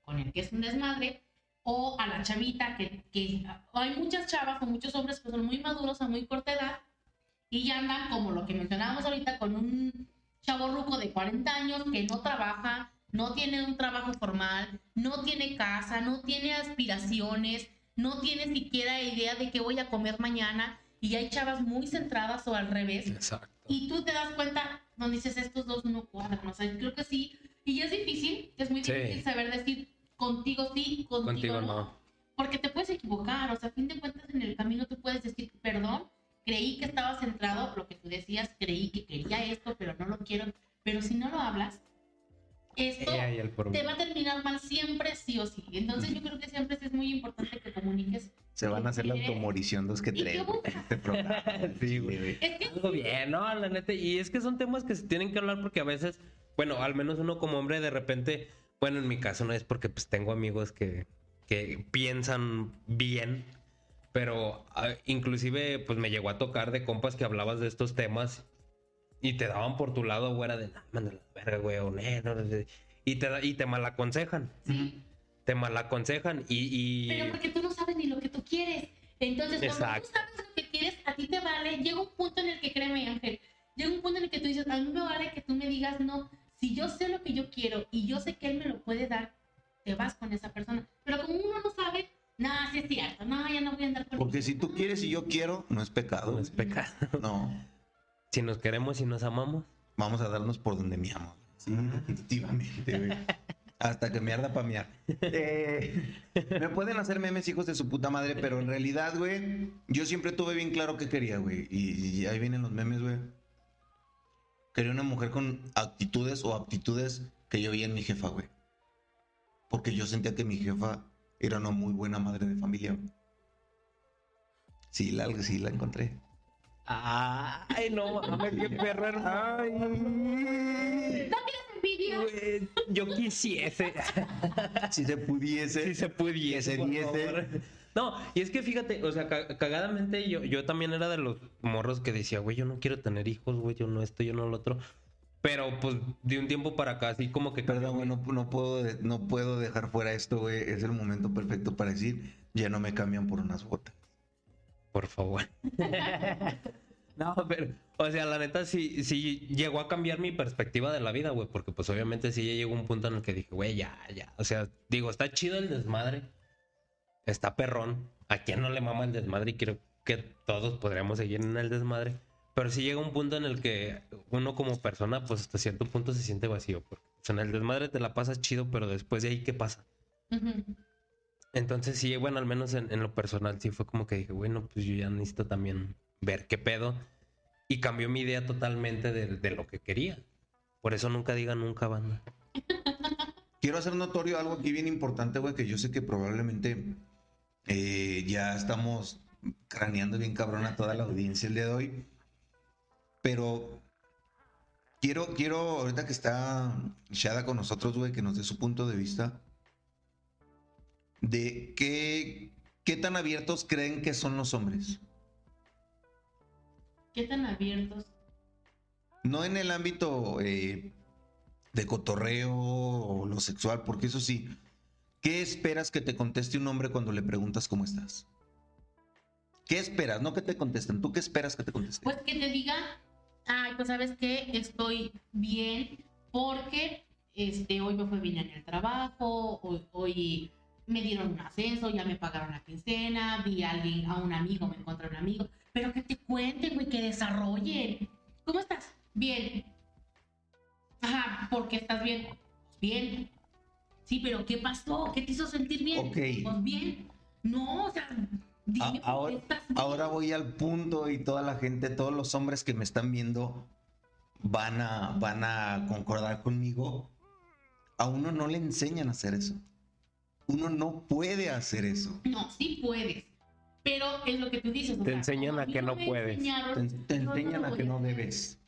con el que es un desmadre, o a la chavita, que, que hay muchas chavas o muchos hombres que son muy maduros a muy corta edad y ya andan como lo que mencionábamos ahorita con un chavo ruco de 40 años que no trabaja, no tiene un trabajo formal, no tiene casa, no tiene aspiraciones, no tiene siquiera idea de qué voy a comer mañana y hay chavas muy centradas o al revés. Exacto. Y tú te das cuenta, donde dices, estos dos no cuadran, o sea, creo que sí. Y es difícil, es muy difícil saber decir contigo sí, contigo, contigo no, no. Porque te puedes equivocar, o sea, a fin de cuentas en el camino tú puedes decir perdón creí que estaba centrado, lo que tú decías, creí que quería esto, pero no lo quiero. Pero si no lo hablas, esto te va a terminar mal siempre, sí o sí. Entonces yo creo que siempre es muy importante que comuniques. Se van a hacer la automorición dos que tres. Este programa. sí, güey. Es que Algo bien, ¿no? La neta. Y es que son temas que se tienen que hablar porque a veces, bueno, al menos uno como hombre de repente, bueno, en mi caso no es porque pues tengo amigos que, que piensan bien pero ah, inclusive, pues me llegó a tocar de compas que hablabas de estos temas y te daban por tu lado, güey, de, la verga, güey, o y te, y te malaconsejan. Sí. Te malaconsejan y, y... Pero porque tú no sabes ni lo que tú quieres. Entonces, cuando tú sabes lo que quieres, a ti te vale. Llega un punto en el que, créeme, Ángel, llega un punto en el que tú dices, a mí me vale que tú me digas no. Si yo sé lo que yo quiero y yo sé que él me lo puede dar, te vas con esa persona. Pero como uno no sabe, no, sí es cierto. No, ya no voy a andar con Porque si tú quieres y yo quiero, no es pecado. No es pecado. No. Si nos queremos y nos amamos. Vamos a darnos por donde me amo. Sí, definitivamente, güey. Hasta que me arda pa' miar. Eh, me pueden hacer memes, hijos de su puta madre, pero en realidad, güey, yo siempre tuve bien claro qué quería, güey. Y, y ahí vienen los memes, güey. Quería una mujer con actitudes o aptitudes que yo vi en mi jefa, güey. Porque yo sentía que mi jefa Era una muy buena madre de familia. güey. Sí, la, sí, la encontré. Ay, no mames, qué perro hermano. ¿No tienes envidia? Güey, Yo quisiese. Si se pudiese. Si se pudiese. Que se. No, y es que fíjate, o sea, ca- cagadamente yo, yo también era de los morros que decía, güey, yo no quiero tener hijos, güey, yo no esto, yo no lo otro. Pero pues de un tiempo para acá, así como que. Perdón, güey, no, no puedo, no puedo dejar fuera esto, güey. Es el momento perfecto para decir, ya no me cambian por unas botas. Por favor. no, pero, o sea, la neta sí, sí llegó a cambiar mi perspectiva de la vida, güey, porque pues obviamente sí ya llegó un punto en el que dije, güey, ya, ya. O sea, digo, está chido el desmadre, está perrón. ¿A quién no le mama el desmadre? Y creo que todos podríamos seguir en el desmadre. Pero sí llega un punto en el que uno como persona, pues hasta cierto punto se siente vacío. Porque pues, en el desmadre te la pasas chido, pero después de ahí, ¿qué pasa? Ujú. Entonces sí, bueno, al menos en, lo personal sí fue como que dije, bueno, pues yo ya necesito también ver qué pedo. Y cambió mi idea totalmente de, de lo que quería. Por eso nunca diga nunca, banda. Quiero hacer notorio algo aquí bien importante, güey, que yo sé que probablemente eh, ya estamos craneando bien cabrón a toda la audiencia el día de hoy. Pero quiero, quiero, ahorita que está Shada con nosotros, güey, que nos dé su punto de vista de qué, qué tan abiertos creen que son los hombres. ¿Qué tan abiertos? No en el ámbito eh, de cotorreo o lo sexual, porque eso sí. ¿Qué esperas que te conteste un hombre cuando le preguntas cómo estás? ¿Qué esperas? No que te contesten. ¿Tú qué esperas que te contesten? Pues que te diga, ay, pues sabes que estoy bien porque este, hoy me fue bien en el trabajo, hoy, hoy me dieron un ascenso, ya me pagaron la quincena, vi a alguien, a un amigo, me encontré a un amigo, pero que te cuenten, güey, que desarrollen. ¿Cómo estás? Bien. Ajá, ¿por qué estás bien? Pues bien. Sí, pero ¿qué pasó? ¿Qué te hizo sentir bien? Ok. Pues bien. No, o sea, dime A- por qué ahora, estás bien. ahora voy al punto y toda la gente, todos los hombres que me están viendo van a, van a concordar conmigo. A uno no le enseñan a hacer eso. Uno no puede hacer eso. No, sí puedes. Pero es lo que tú dices. o Te sea, enseñan a que no puedes. Te, enseñan lo a que no debes.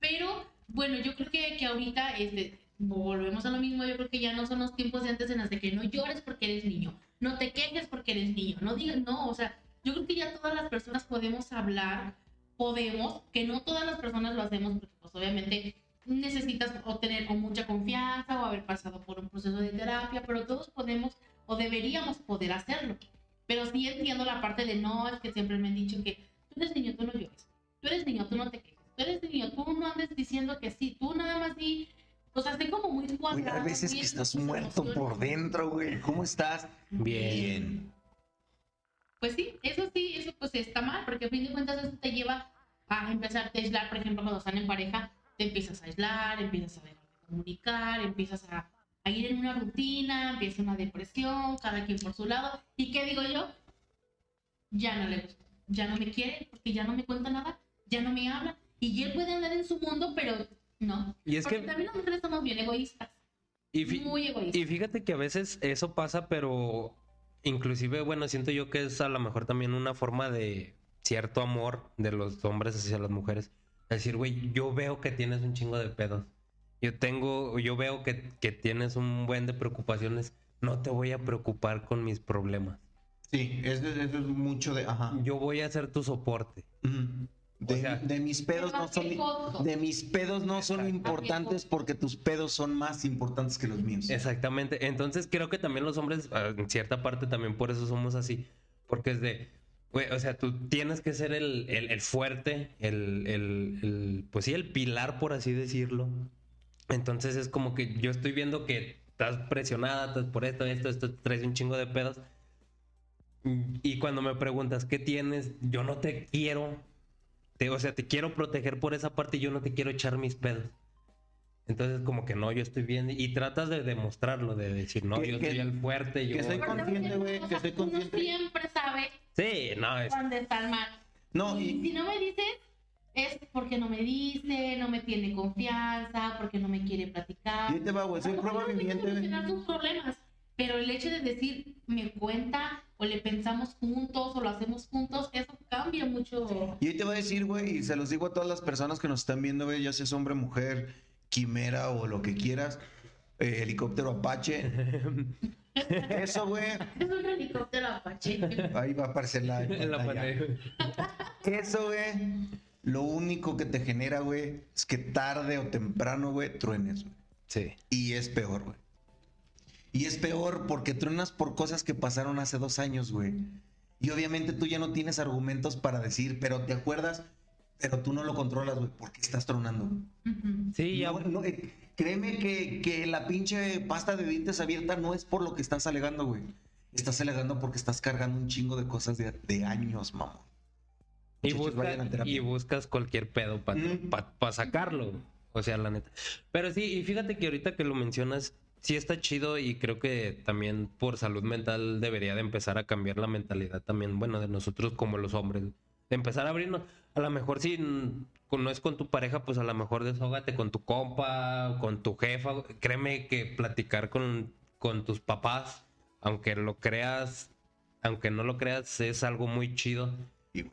Pero bueno, yo creo que, que ahorita este, volvemos a lo mismo. Yo creo que ya no son los tiempos de antes en las de que no llores porque eres niño, no te quejes porque eres niño, no digas, no, o sea, yo creo que ya todas las personas podemos hablar, podemos, que no todas las personas lo hacemos porque pues obviamente necesitas o tener o mucha confianza o haber pasado por un proceso de terapia, pero todos podemos o deberíamos poder hacerlo. Pero sí entiendo la parte de no, es que siempre me han dicho que tú eres niño, tú no llores. Tú eres niño, tú no te quejes. Tú eres niño, tú no andes diciendo que sí. Tú nada más di. O sea, estoy como muy cuadrado. hay veces muy que estás muerto emociones. por dentro, güey. ¿Cómo estás? Bien. Pues sí, eso sí, eso pues está mal, porque a fin de cuentas eso te lleva a empezarte a aislar, por ejemplo, cuando están en pareja, te empiezas a aislar, empiezas a dejar de comunicar, empiezas a, a ir en una rutina, empieza una depresión, cada quien por su lado. ¿Y qué digo yo? Ya no le gusta, ya no me quiere, porque ya no me cuenta nada, ya no me habla. Y él puede andar en su mundo, pero no. Y es porque que- también las mujeres somos bien egoístas, Y, muy egoístas. y fíjate que a veces eso pasa, pero inclusive, bueno, siento yo que es a lo mejor también una forma de cierto amor de los hombres hacia las mujeres. Decir, güey, yo veo que tienes un chingo de pedos. Yo tengo, yo veo que, que tienes un buen de preocupaciones. No te voy a preocupar con mis problemas. Sí, eso, eso es mucho de. Ajá. Yo voy a ser tu soporte. De, O sea- de mis pedos no ¿a son de mis pedos no son importantes porque tus pedos son más importantes que los míos. Exactamente. Entonces creo que también los hombres, ah, en cierta parte, también por eso somos así. Porque es de, güey, o sea, tú tienes que ser el, el- fuerte, el, el- pues sí, el pilar, por así decirlo. Entonces es como que yo estoy viendo que estás presionada estás por esto, esto, esto, traes un chingo de pedos. Y cuando me preguntas, ¿qué tienes? Yo no te quiero. O sea, te quiero proteger por esa parte y yo no te quiero echar mis pedos. Entonces, como que no, yo estoy bien. Y tratas de demostrarlo, de decir, no, Que- yo que- soy el fuerte. Yo... que soy consciente, güey, o que soy uno consciente. siempre sabe Sí, no, es... cuando están mal. No, y si y, no me dices, es porque no me dice, no me tiene confianza, porque no me quiere platicar. y ahí te va, güey. Soy prueba no, viviente. sus problemas. pero el hecho de decir, me cuenta, o le pensamos juntos, o lo hacemos juntos, eso cambia mucho. Y ahí te voy a decir, güey, y se los digo a todas las personas que nos están viendo, güey, ya seas hombre, mujer, quimera o lo que quieras, eh, helicóptero Apache. Eso, güey. Es un helicóptero Apache. Ahí va a aparecer la. En la pantalla. Eso, güey. Lo único que te genera, güey, es que tarde o temprano, güey, truenes, güey. Sí. Y es peor, güey. Y es peor porque truenas por cosas que pasaron hace dos años, güey. Y obviamente tú ya no tienes argumentos para decir, pero te acuerdas, pero tú no lo controlas, güey, porque estás tronando. Sí, ya. No, no, eh, créeme que, que la pinche pasta de dientes abierta no es por lo que estás alegando, güey. Estás alegando porque estás cargando un chingo de cosas de, de años, mamón. Y, busca- y buscas cualquier pedo para Mm. sacarlo. O sea, la neta. Pero sí, y fíjate que ahorita que lo mencionas, sí está chido y creo que también por salud mental debería de empezar a cambiar la mentalidad también, bueno, de nosotros como los hombres. De empezar a abrirnos. A lo mejor si con- no es con tu pareja, pues a lo mejor desahógate con tu compa, con tu jefa. Créeme que platicar con, con tus papás, aunque lo creas, aunque no lo creas, es algo muy chido. Sí.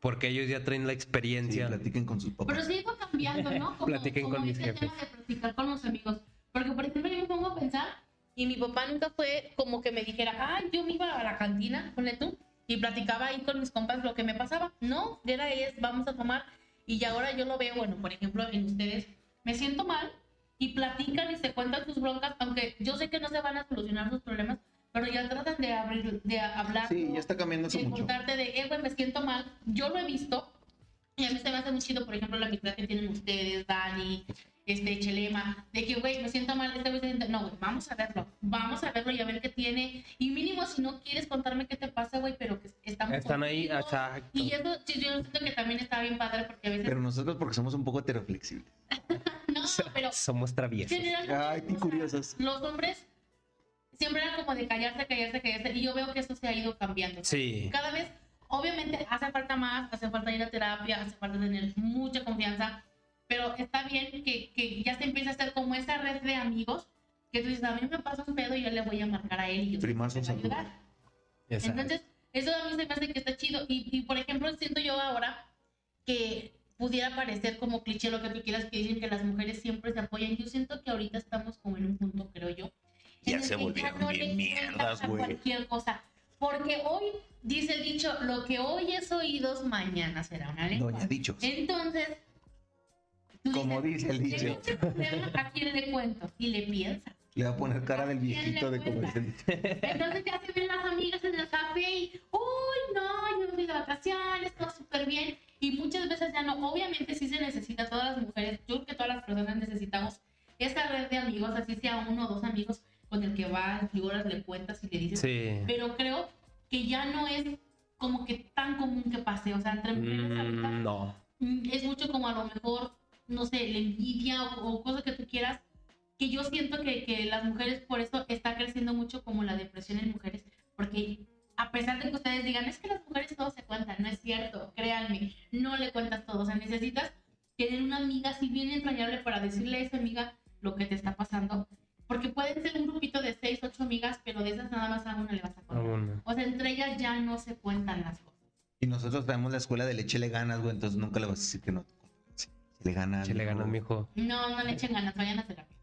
Porque ellos ya traen la Sí, experiencia. platiquen con sus papás. Pero sí va cambiando, ¿no? Como, Platiquen como con mis jefes. tema de platicar con los amigos. Porque, por ejemplo, yo me pongo a pensar y mi papá nunca fue como que me dijera, ay, yo me iba a la cantina, ponle tú, y platicaba ahí con mis compas lo que me pasaba. No, era es, vamos a tomar. Y ahora yo lo veo, bueno, por ejemplo, en ustedes, me siento mal y platican y se cuentan sus broncas, aunque yo sé que no se van a solucionar sus problemas, pero ya tratan de abrir, de hablar. Sí, ya está cambiando de mucho. contarte de, eh, güey, me siento mal. Yo lo he visto y a mí se me hace muy chido, por ejemplo, la amistad que tienen ustedes, Dani, este, Chelema, de que, güey, me siento mal, este güey se siente... No, güey, vamos a verlo, vamos a verlo y a ver qué tiene. Y mínimo, si no quieres contarme qué te pasa, güey, pero que estamos Están ahí, exacto. Y eso, sí, yo siento que también está bien padre porque a veces... Pero nosotros porque somos un poco heteroflexibles. no, pero Somos traviesos. Ay, qué o sea, curiosos. Los hombres siempre eran como de callarse, callarse, callarse. Y yo veo que eso se ha ido cambiando. Sí. cada vez, obviamente, hace falta más, hace falta ir a terapia, hace falta tener mucha confianza, pero está bien que, que ya se empiece a hacer como esa red de amigos, que tú dices, a mí me pasa un pedo y yo le voy a marcar a él y yo sus va a ayudar. Exacto. Entonces, eso a mí se me hace que está chido. Y, y, por ejemplo, siento yo ahora que pudiera parecer como cliché lo que tú quieras, que dicen que las mujeres siempre se apoyan. Yo siento que ahorita estamos como en un punto, creo yo. Ya se volvieron no bien mierdas, a güey. Cualquier cosa. Porque hoy, dice el dicho, lo que hoy es oídos, mañana será una lengua. Doña Dichos. Entonces, Como dice el "Tengo dicho. ¿A quién le cuento? Y le piensas. Le va a poner cara del viejito de ¿Quién le comerciante. Entonces ya se ven las amigas en el café y, uy, no, yo me fui de vacaciones, todo súper bien. Y muchas veces ya no, obviamente sí se necesita, todas las mujeres, yo creo que todas las personas necesitamos esa red de amigos, así sea uno o dos amigos con el que vas, lloras, le cuentas y le dices. Sí. Pero creo que ya no es como que tan común que pase, o sea, entre mujeres ahorita Mm, no. Mm, es mucho como a lo mejor, no sé, la envidia o, o cosas que tú quieras, que yo siento que, que las mujeres, por eso está creciendo mucho como la depresión en mujeres, porque a pesar de que ustedes digan, es que las mujeres todo se cuentan, no es cierto, créanme, no le cuentas todo, o sea, necesitas tener una amiga así bien entrañable para decirle a esa amiga lo que te está pasando, porque pueden ser un grupito de seis, ocho amigas, pero de esas nada más a una le vas a contar. Aún. O sea, entre ellas ya no se cuentan las cosas. Y nosotros traemos la escuela de leche le ganas, güey, entonces nunca le vas a decir que no. Sí, le ganas. Si le ganas, mijo. No, no le echen ganas, vayan a terapia.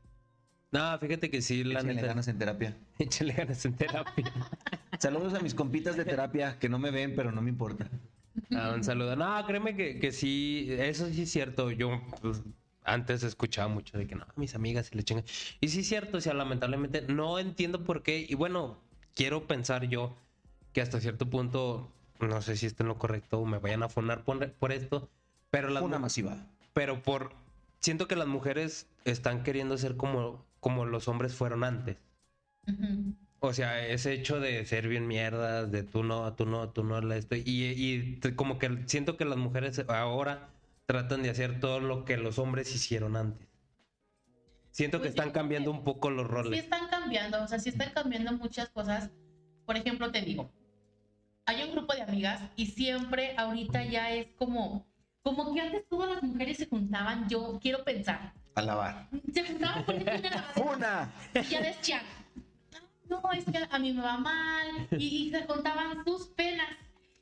No, fíjate que sí, la Échale neta. ganas en terapia. Échale ganas en terapia. Saludos a mis compitas de terapia que no me ven, pero no me importa. Ah, un saludo. No, créeme que, que sí, eso sí es cierto. Yo pues, antes escuchaba mucho de que no, mis amigas se le chingan. Y sí es cierto, o sea, lamentablemente no entiendo por qué. Y bueno, quiero pensar yo que hasta cierto punto, no sé si esté en lo correcto o me vayan a fonar por, por esto, pero las Una masiva. Pero por siento que las mujeres están queriendo ser como, como los hombres fueron antes. O sea, ese hecho de ser bien mierdas, de tú no, tú no, tú no, esto. Y, y como que siento que las mujeres ahora tratan de hacer todo lo que los hombres hicieron antes. Siento que Pues están cambiando que un poco los Sí roles. están cambiando, o sea, sí están cambiando muchas cosas. Por ejemplo, te digo, hay un grupo de amigas y siempre ahorita ya es como, como que antes todas las mujeres se juntaban, yo quiero pensar, A lavar. se juntaban porque tienen la ¡Una! y ya decían, no, es que a mí me va mal. Y, y se contaban sus penas.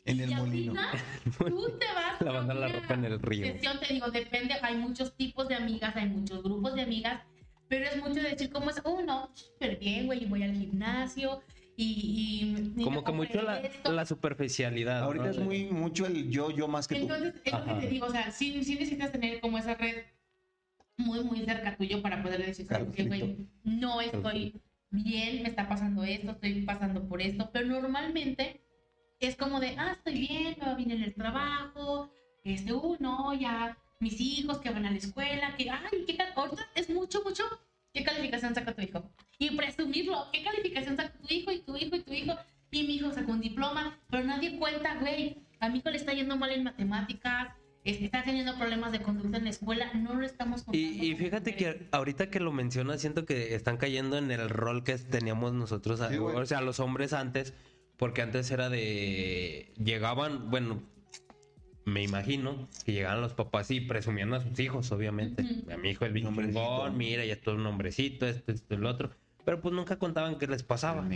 En el y molino. final, tú te vas Lavando la una ropa en el río. sesión, te digo, depende, hay muchos tipos de amigas, hay muchos grupos de amigas, pero es mucho decir como es, oh, no, súper bien, güey, voy al gimnasio y... y- Como que mucho la, la superficialidad. Ahorita ¿no? es muy mucho el yo, yo más que tú. Entonces, es lo que te digo, o sea, sí, sí necesitas tener como esa red muy, muy cerca tuyo para poder decir, ¿sabes qué, güey? No estoy bien, me está pasando esto, estoy pasando por esto, pero normalmente es como de, ah, estoy bien, me va bien en el trabajo, este, uh, no, ya, mis hijos que van a la escuela, que, ay, qué cal- ahorita es mucho, mucho, ¿qué calificación saca tu hijo? Y presumirlo, ¿qué calificación saca tu hijo y tu hijo y tu hijo? Y mi hijo sacó un diploma, pero nadie cuenta, güey, a mi hijo le está yendo mal en matemáticas, este, está teniendo problemas de conducta en la escuela, no lo estamos contando. Y, y fíjate que ahorita que lo mencionas, siento que están cayendo en el rol que teníamos nosotros, Sí, o sea, los hombres antes, porque antes era de. Llegaban, bueno, me imagino que llegaban los papás y presumían a sus hijos, obviamente. A mi hijo el bien chingón, mira, ya todo un hombrecito, esto, esto, el otro. Pero pues nunca contaban qué les pasaba.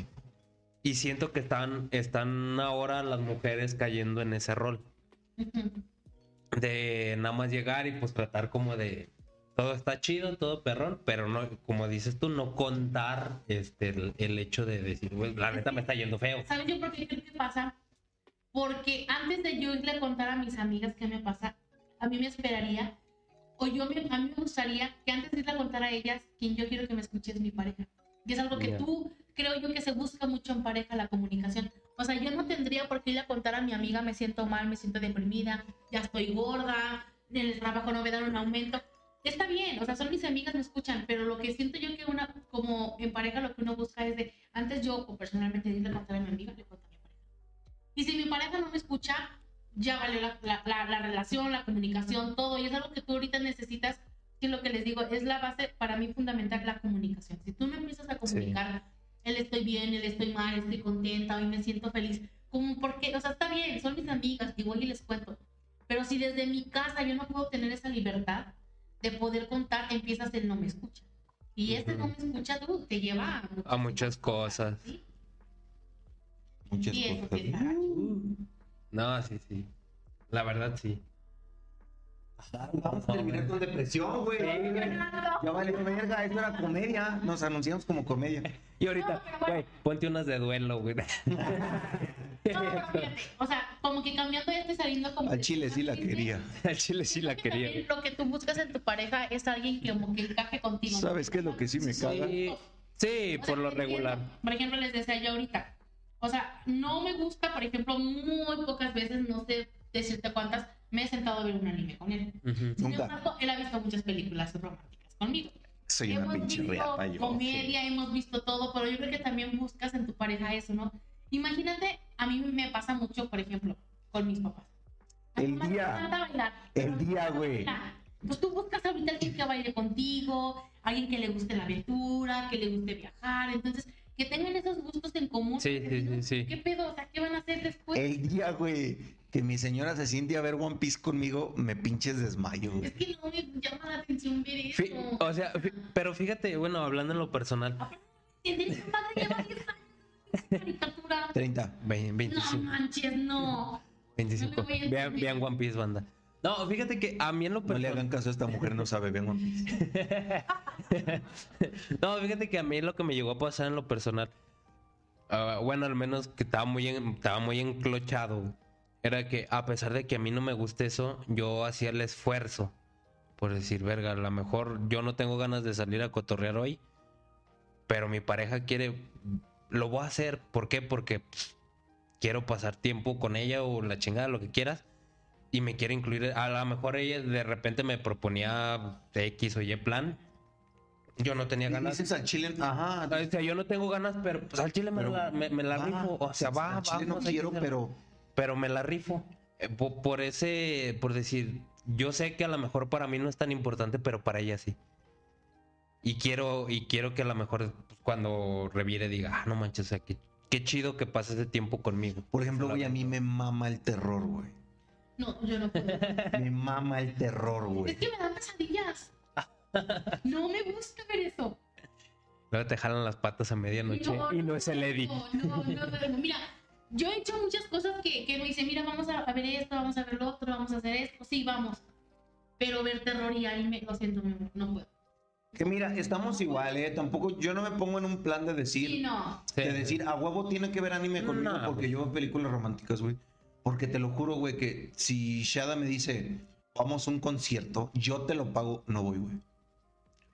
Y siento que están, están ahora las mujeres cayendo en ese rol. De nada más llegar y pues tratar como de todo está chido, todo perrón, pero no, como dices tú, no contar este el, el hecho de decir, güey, la neta me está yendo feo. ¿Sabes yo por qué creo que pasa? Porque antes de yo irle a contar a mis amigas qué me pasa, a mí me esperaría, o yo me, a mí me gustaría que antes de irle a contar a ellas, quien yo quiero que me escuche es mi pareja. Y es algo que Ya. tú, creo yo que se busca mucho en pareja, la comunicación. O sea, yo no tendría por qué irle a contar a mi amiga, me siento mal, me siento deprimida, ya estoy gorda, en el trabajo no me dan un aumento. Está bien, o sea, son mis amigas, me escuchan, pero lo que siento yo que una, como en pareja, lo que uno busca es de, antes yo, o personalmente, irle a contar a mi amiga, le cuento a mi pareja. Y si mi pareja no me escucha, ya valió la, la, la, la relación, la comunicación, todo. Y es algo que tú ahorita necesitas, que lo que les digo, es la base para mí fundamental, la comunicación. Si tú no empiezas a comunicar, él estoy bien, él estoy mal, estoy contenta, hoy me siento feliz, como porque, o sea, está bien, son mis amigas, voy y les cuento. Pero si desde mi casa yo no puedo tener esa libertad de poder contar, empiezas el no me escucha. Y este no me escucha tú, te lleva a, A muchas cosas. ¿sí? Muchas eso cosas. gacho. No, sí, sí. La verdad sí. Vamos a terminar con depresión, güey. Ya vale verga, esto era comedia. Nos anunciamos como comedia. Y ahorita, No, bueno. ponte unas de duelo, güey. No, pero fíjate, o sea, como que cambiando ya estoy saliendo como... Al chile sí la quería. Al chile sí la quería. Lo que tú buscas en tu pareja es alguien que como que encaje contigo. ¿Sabes qué es lo que sí me caga? Sí, sí, O sea, por lo regular. Por ejemplo, les decía yo ahorita. O sea, no me gusta, por ejemplo, muy pocas veces, no sé decirte cuántas, me he sentado a ver un anime con él. Ujú. Sin Nunca. embargo, él ha visto muchas películas románticas conmigo. Soy una hemos pinche visto reata yo. comedia, hemos visto todo, pero yo creo que también buscas en tu pareja eso, ¿no? Imagínate, a mí me pasa mucho, por ejemplo, con mis papás. A El día. bailar, El día, güey. Pues tú buscas ahorita alguien que baile contigo, alguien que le guste la aventura, que le guste viajar, entonces que tengan esos gustos en común. Sí, sí, sí, sí. ¿Qué pedo? O sea, ¿qué van a hacer después? El día, güey, que mi señora se siente a ver One Piece conmigo, me pinches desmayo, Es güey. que no me llama la atención ver eso. Fí- o sea, pero fíjate, bueno, hablando en lo personal, Tendría que padre lleva 10 años esa caricatura. 30. ve- No 25. manches, no. 25. No Vean, vean One Piece, banda. No, fíjate que a mí en lo No le personal. hagan caso a esta mujer, no sabe, Piece. no, fíjate que a mí lo que me llegó a pasar en lo personal. ah, bueno, al menos que estaba muy, en- estaba muy enclochado. Era que a pesar de que a mí no me guste eso, yo hacía el esfuerzo. Por decir, verga, a lo mejor yo no tengo ganas de salir a cotorrear hoy. Pero mi pareja quiere. Lo voy a hacer. ¿Por qué? Porque pues, quiero pasar tiempo con ella o la chingada, lo que quieras. Y me quiere incluir. A lo mejor ella de repente me proponía X o Y plan. Yo no tenía ganas. dices al chile, ajá. O sea, yo no tengo ganas, pero pues al chile me, Pero- la, me, me la va, rifo. O sea, va, al chile no vamos, quiero, pero Pero me la rifo. Eh, po- Por, ese, por decir, yo sé que a lo mejor para mí no es tan importante, pero para ella sí. Y quiero, y quiero que a lo mejor pues, cuando revire diga, ah, no manches, o sea, qué, qué chido que pase ese tiempo conmigo. por ejemplo, güey, a mí me mama el terror, güey. No, yo no puedo. Me mama el terror, Es güey. que me dan pesadillas. No me gusta ver eso. Luego te jalan las patas a medianoche y no es el Eddie. No, no, no, no, mira, yo he hecho muchas cosas que, que me dicen, mira, vamos a, ver esto, vamos a ver lo otro, vamos a hacer esto, sí, vamos. Pero ver terror y anime, lo siento, mi amor, no puedo. Que mira, estamos igual, ¿eh? Tampoco, yo no me pongo en un plan de decir, Sí, no. De decir, a huevo tiene que ver anime conmigo No, porque pues. yo veo películas románticas, güey. Porque te lo juro, güey, que si Shada me dice, vamos a un concierto, yo te lo pago, no voy, güey.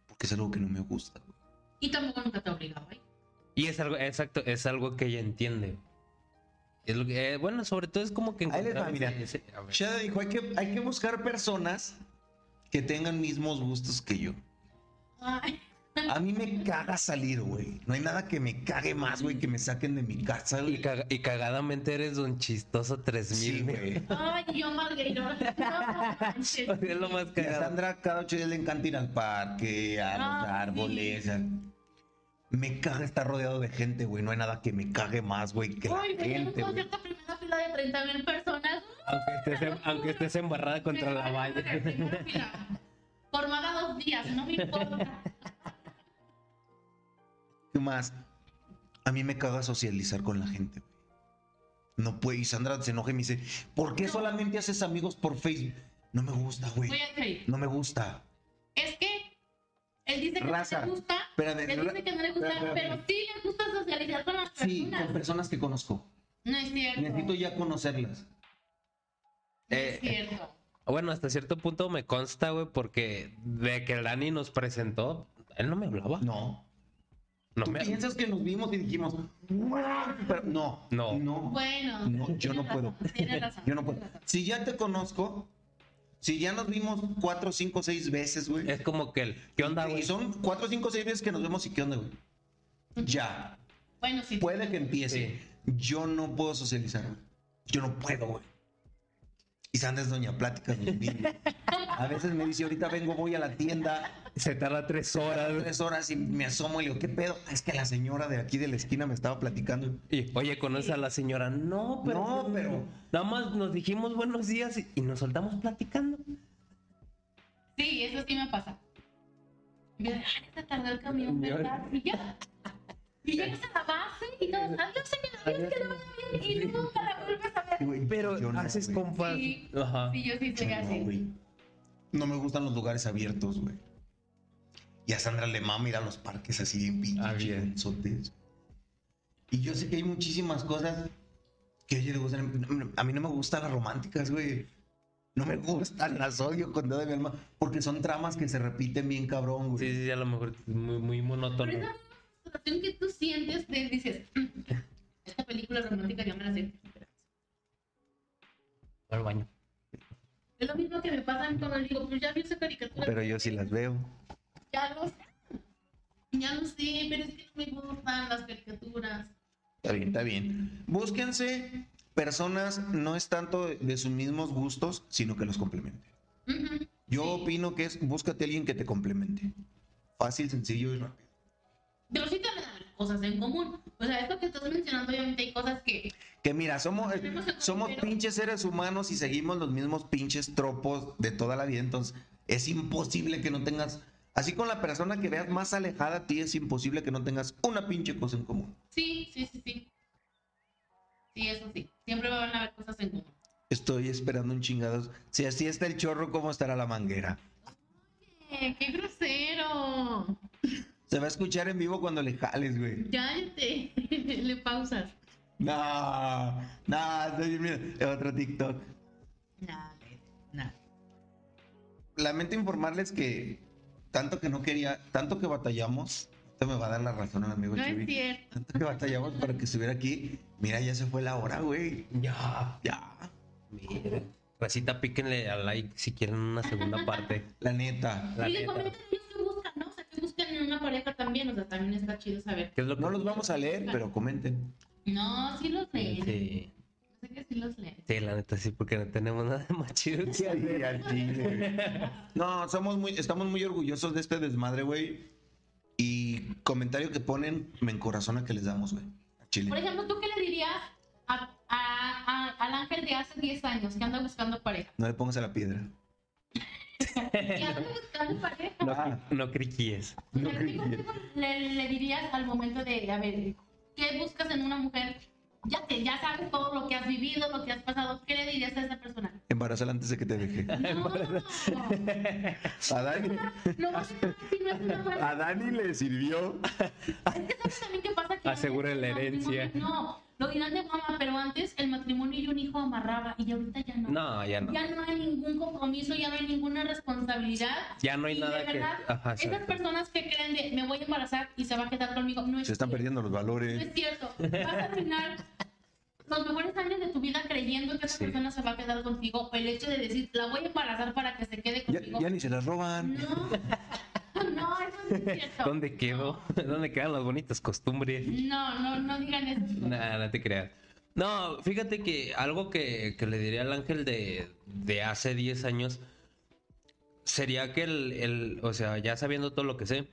Porque es algo que no me gusta, güey. Y tampoco nunca te obligaba, ¿eh? Y es algo, exacto, es algo que ella entiende. Es lo que, eh, bueno, sobre todo es como que Ahí les va, mira. ese-. Shada dijo, hay que, hay que buscar personas que tengan mismos gustos que yo. Ay, A mí me caga salir, güey. No hay nada que me cague más, güey, que me saquen de mi casa, Y, güey. caga- y cagadamente eres un chistoso 3000. Sí, güey. ay, yo Marguerite. No, manches. Es lo más Y a. Sandra cada ocho días le encanta ir al parque, a los árboles. sí. a- Me caga estar rodeado de gente, güey. No hay nada que me cague más, güey, que la Ay, gente, güey. concierto primera fila de 30 mil personas. Aunque estés, em- aunque estés embarrada contra la valla. Formada dos días, no me importa. ¿Qué más? A mí me caga socializar con la gente, güey. No puede. Y Sandra se enoja y me dice, ¿por qué No. solamente haces amigos por Facebook? No me gusta, güey. No me gusta. es que él dice que Raza. no le gusta, Espérame, él dice que no le gusta, espérame, pero sí le gusta socializar con las Sí, personas. con personas que conozco. No es cierto. Necesito ya conocerlas. No Eh, es cierto. Bueno, hasta cierto punto me consta, güey, porque de que el Dani nos presentó, él no me hablaba. No. No ¿Tú me piensas que nos vimos y dijimos, pero no, No. no, Bueno, no, yo no puedo. razón, yo no puedo. Si ya te conozco, si ya nos vimos cuatro, cinco, seis veces, güey. Es como que el, ¿qué onda, Y güey? son cuatro, cinco, seis veces que nos vemos y qué onda, güey. Ya, Bueno, sí. puede que empiece. Yo no puedo socializar, güey. Yo no puedo, güey. Y Sandra es doña plática. A veces me dice, ahorita vengo, voy a la tienda, Se tarda tres horas. güey. tres horas y me asomo y le digo, ¿qué pedo? Es que la señora de aquí de la esquina me estaba platicando. Y, oye, ¿conoces a la señora? No, pero. No, pero- Nada más nos dijimos buenos días y, y nos soltamos platicando. Sí, eso sí me pasa. Y se tardó el camión, ¿verdad? Y ya. Y llegas a la base y todos, adiós, señora, adiós, que le vaya bien. Y nunca la vuelves a ver. Pero yo no, haces compas. Sí. Ajá. Sí, yo sí Yo soy no, así. No me gustan los lugares abiertos, güey. Y a Sandra le mama ir a los parques así bien pinches Ah. Y yo sé que hay muchísimas cosas que a ella le gustan. A mí no me gustan las románticas, güey. No me gustan, las odio con toda mi alma. Porque son tramas que se repiten bien cabrón, güey. Sí, sí, a lo mejor es muy, muy monótono. Pero esa situación que tú sientes, te dices, esta película romántica ya me la sé. Al baño. Es lo mismo que me pasa a mí cuando digo, pues ya vi esa caricatura. Pero yo sí las veo. Ya lo sé. Ya lo sé, pero es que no me gustan las caricaturas. Está bien, está bien. Búsquense personas, no es tanto de, sus mismos gustos, sino que los complementen. Ujú. Yo Sí. opino que es búscate a alguien que te complemente. Fácil, sencillo y rápido. Pero sí a dar cosas en común. O sea, esto que estás mencionando, obviamente hay cosas que. Que mira, somos, eh, somos pinches seres humanos y seguimos los mismos pinches tropos de toda la vida. Entonces, es imposible que no tengas. Así con la persona que veas más alejada a ti, es imposible que no tengas una pinche cosa en común. Sí, sí, sí, sí. Sí, eso sí. Siempre van a haber cosas en común. Estoy esperando un chingados. Si así está el chorro, ¿cómo estará la manguera? Eh, ¡Qué grosero! Se va a escuchar en vivo cuando le jales, güey. Cállate. Le pausas. No, no, estoy mira, otro TikTok. No, no. Lamento informarles que tanto que no quería, tanto que batallamos, esto me va a dar la razón al amigo No es cierto. tanto que batallamos para que estuviera aquí, mira, ya se fue la hora, güey. Ya. Ya, Miren. Racita, píquenle al like si quieren una segunda parte. la neta. La y le neta. comentan ellos que buscan, ¿no? O sea, que buscan en una pareja también. O sea, también está chido saber. ¿Qué es lo que No los vamos a leer, pero comenten. No, sí los leen. Sí. Sé que sí los leen. Sí, la neta sí, porque no tenemos nada más chido. que hacer. No, somos muy, estamos muy orgullosos de este desmadre, güey. Y comentario que ponen me encorazona que les damos, güey. Chile. Por ejemplo, ¿tú qué le dirías a, a- a- al ángel de hace 10 años que anda buscando pareja? No le pongas a la piedra. Buscando pareja. No, Ah. no criquíes. ¿qué le dirías al momento de, a ver, ¿qué buscas en una mujer? Ya que ya sabes todo lo que has vivido, lo que has pasado, ¿qué le dirías a esa persona? Embarazala antes de que te deje. No, A Dani, no a no Dani le sirvió. Es que sabes también qué pasa que Asegura la herencia. No, lo dirán de fama, pero antes el matrimonio y un hijo amarraba y ahorita ya no. No, ya no. Ya no hay ningún compromiso, ya no hay ninguna responsabilidad. Ya no hay Y de nada que. verdad, Ajá, Esas personas que creen de me voy a embarazar y se va a quedar conmigo, no es Se están cierto. perdiendo los No valores. es cierto. Vas a terminar los mejores años de tu vida creyendo que esa Sí. persona se va a quedar contigo. O el hecho de decir, la voy a embarazar para que se quede Ya, contigo. ya ni se las roban. No, no, eso no es cierto. ¿Dónde quedó? ¿Dónde quedan las bonitas costumbres? No, no, no digan eso. Nah, no te creas. No, fíjate que algo que, que le diría al ángel de, de hace 10 años sería que el, el- o sea, ya sabiendo todo lo que sé,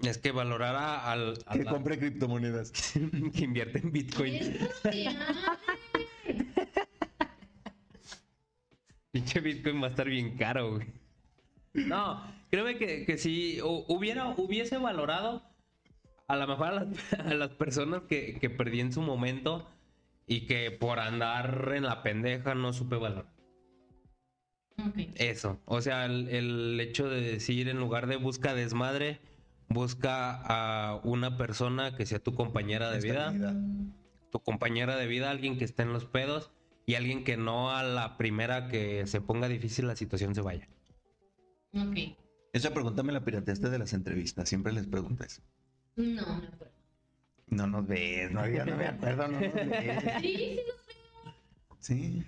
es que valorara al, a Que la- compre criptomonedas. que invierte en Bitcoin. Pinche Bitcoin va a estar bien caro, güey. No, créeme que, que si hu- hubiera, hubiese valorado a lo mejor a las, a las personas que, que perdí en su momento y que por andar en la pendeja no supe valorar. Eso, o sea, el, el hecho de decir en lugar de busca desmadre, busca a una persona que sea tu compañera de vida, tu compañera de vida, alguien que esté en los pedos y alguien que no a la primera que se ponga difícil la situación se vaya. Ok. Esa pregunta me la pirateaste de las entrevistas. Siempre les pregunto eso. No, me acuerdo. No nos ves, no, ya no me acuerdo, no nos ves. Sí, sí los Sí,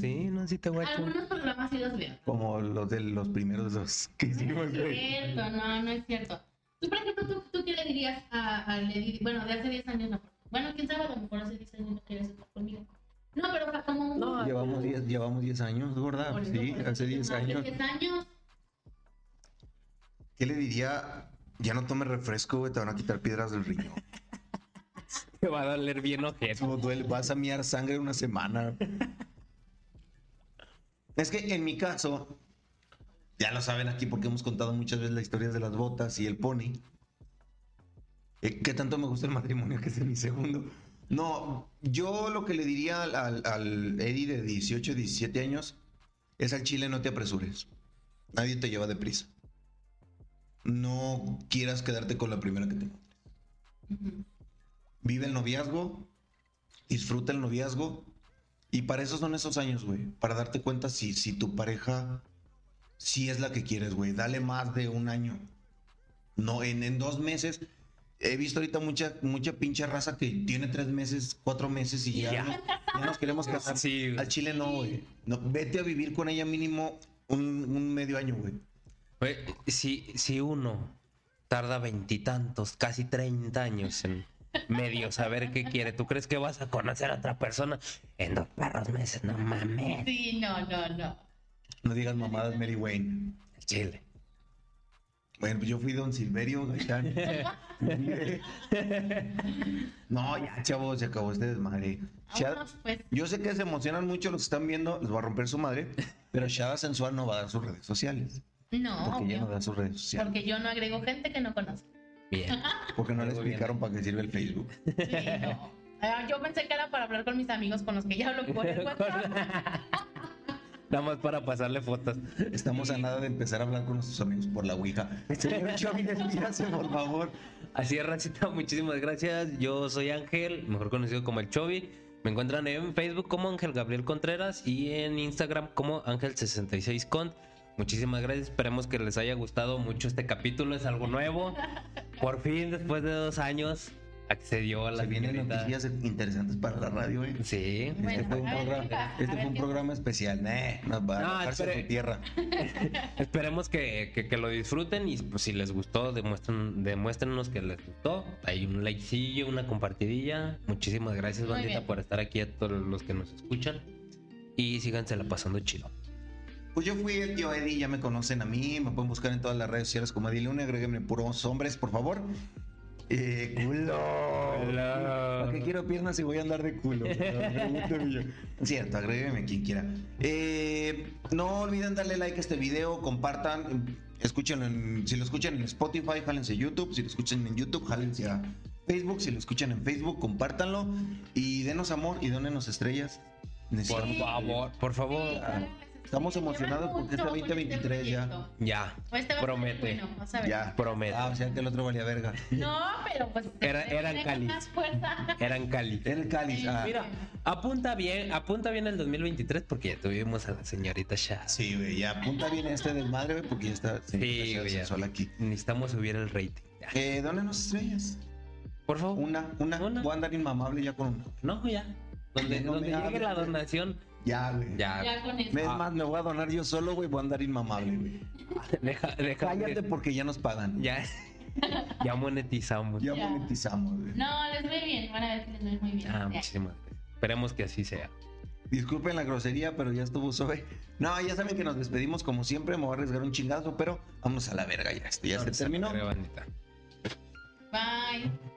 sí, no, sí te veo. Algunos programas sí los veo. como los de los primeros dos que No hicimos, es güey. cierto, no, no es cierto. Tú, por ejemplo, ¿tú, tú qué le dirías a, a Lady? Bueno, de hace 10 años no. Bueno, quién sabe, a lo mejor hace 10 años no quieres estar conmigo. No, pero o sea, como un... No, Llevamos 10 llevamos 10 años, gorda. Sí, hace 10 hace años. 10 años. ¿Qué le diría? Ya no tomes refresco, güey, te van a quitar piedras del riñón. te va a doler bien duele, vas a miar sangre una semana. Es que en mi caso, ya lo saben aquí porque hemos contado muchas veces la historia de las botas y el pony. Eh, ¿Qué tanto me gusta el matrimonio que es mi segundo? No, yo lo que le diría al, al, al Eddie de 18, 17 años es al chile no te apresures. Nadie te lleva deprisa. No quieras quedarte con la primera que te encuentres. Vive el noviazgo, disfruta el noviazgo. Y para eso son esos años, güey. Para darte cuenta si, si tu pareja sí es la que quieres, güey. Dale más de un año. No, en, en dos meses. He visto ahorita mucha, mucha pinche raza que tiene tres meses, cuatro meses y ya, Ya. no- ya nos queremos casar. Sí. Al chile no, güey. No, vete a vivir con ella mínimo un, un medio año, güey. Si, si uno tarda veintitantos, casi 30 años en medio saber qué quiere, ¿tú crees que vas a conocer a otra persona en dos perros meses? No mames. Sí, no, no, no. No digas mamadas, Mary Wayne. Chile. Bueno, pues yo fui don Silverio Gaitán. no, ya, chavos, se acabó este desmadre. Shada- Vámonos, pues. yo sé que se emocionan mucho los que están viendo, les va a romper su madre, pero Shada Sensual no va a dar sus redes sociales. No, Porque ella obvio. no da sus redes sociales. Porque yo no agrego gente que no conozco. Bien. Porque no le bien. explicaron para qué sirve el Facebook. Sí, no. Ah, Yo pensé que era para hablar con mis amigos con los que ya hablo por el WhatsApp. Nada más para pasarle fotos. Estamos a nada de empezar a hablar con nuestros amigos por la Ouija. Señor Chovy, despídase, por favor. Así es, Racita, muchísimas gracias. Yo soy Ángel, mejor conocido como el Chovi. Me encuentran en Facebook como Ángel Gabriel Contreras y en Instagram como Ángel66Cont. Muchísimas gracias, esperemos que les haya gustado mucho este capítulo, es algo nuevo. Por fin, después de dos años, accedió a la Se vienen señorita. noticias interesantes para la radio, ¿eh? Sí, Bueno, Este fue un a ver, programa, a este fue un programa especial. Nah, nos va a No, bajarse espere. su tierra. Esperemos que, que- que lo disfruten y pues, si les gustó, demuestren, demuéstrenos que les gustó. Hay un likecillo, una compartidilla. Muchísimas gracias, Muy bandita, bien. por estar aquí a todos los que nos escuchan. Y síganse la pasando chido. Pues yo fui el tío Eddie, ya me conocen a mí, me pueden buscar en todas las redes sociales como Eddie Luna, agréguenme puros hombres, por favor. Eh, culo. ¿Para qué quiero piernas si voy a andar de culo? Cierto, agrégueme quien quiera. Eh, no olviden darle like a este video, compartan, escúchenlo en, si lo escuchan en Spotify, jálense a YouTube, si lo escuchan en YouTube, jálense a Facebook, si lo escuchan en Facebook, compártanlo y denos amor y donenos estrellas. Por favor, por favor. Estamos emocionados porque este Mucho con 2023 ya. Ya, Este va a ser promete. bueno, vas a ver. Ya. Promete. Ah, o sea que el otro valía verga. No, pero pues. Era- eran cáliz. Eran Cali. Era el cáliz. ah. Mira, apunta bien, apunta bien el 2023 porque ya tuvimos a la señorita Shaz. Sí, güey, ya apunta bien este desmadre, güey, porque ya está Sí, güey, aquí. Necesitamos subir el rating. Eh, dónenos estrellas. Por favor. Una, una, Una. Voy a andar inmamable ya con una. No, ya. Donde, No donde llegue la donación, Ya, güey. ya. Ya con eso. Es Ah. más, me voy a donar yo solo, güey. Voy a andar inmamable, güey. Deja, deja. Cállate porque ya nos pagan. Ya. Ya monetizamos. Ya Ya. monetizamos, güey. No, les ve bien. Van a ver que les ve muy bien. Ah, Ya. muchísimas gracias. Esperemos que así sea. Disculpen la grosería, pero ya estuvo suave. No, ya saben que nos despedimos como siempre. Me voy a arriesgar un chingazo, pero vamos a la verga ya. Esto ya se Vamos a terminó. Bye.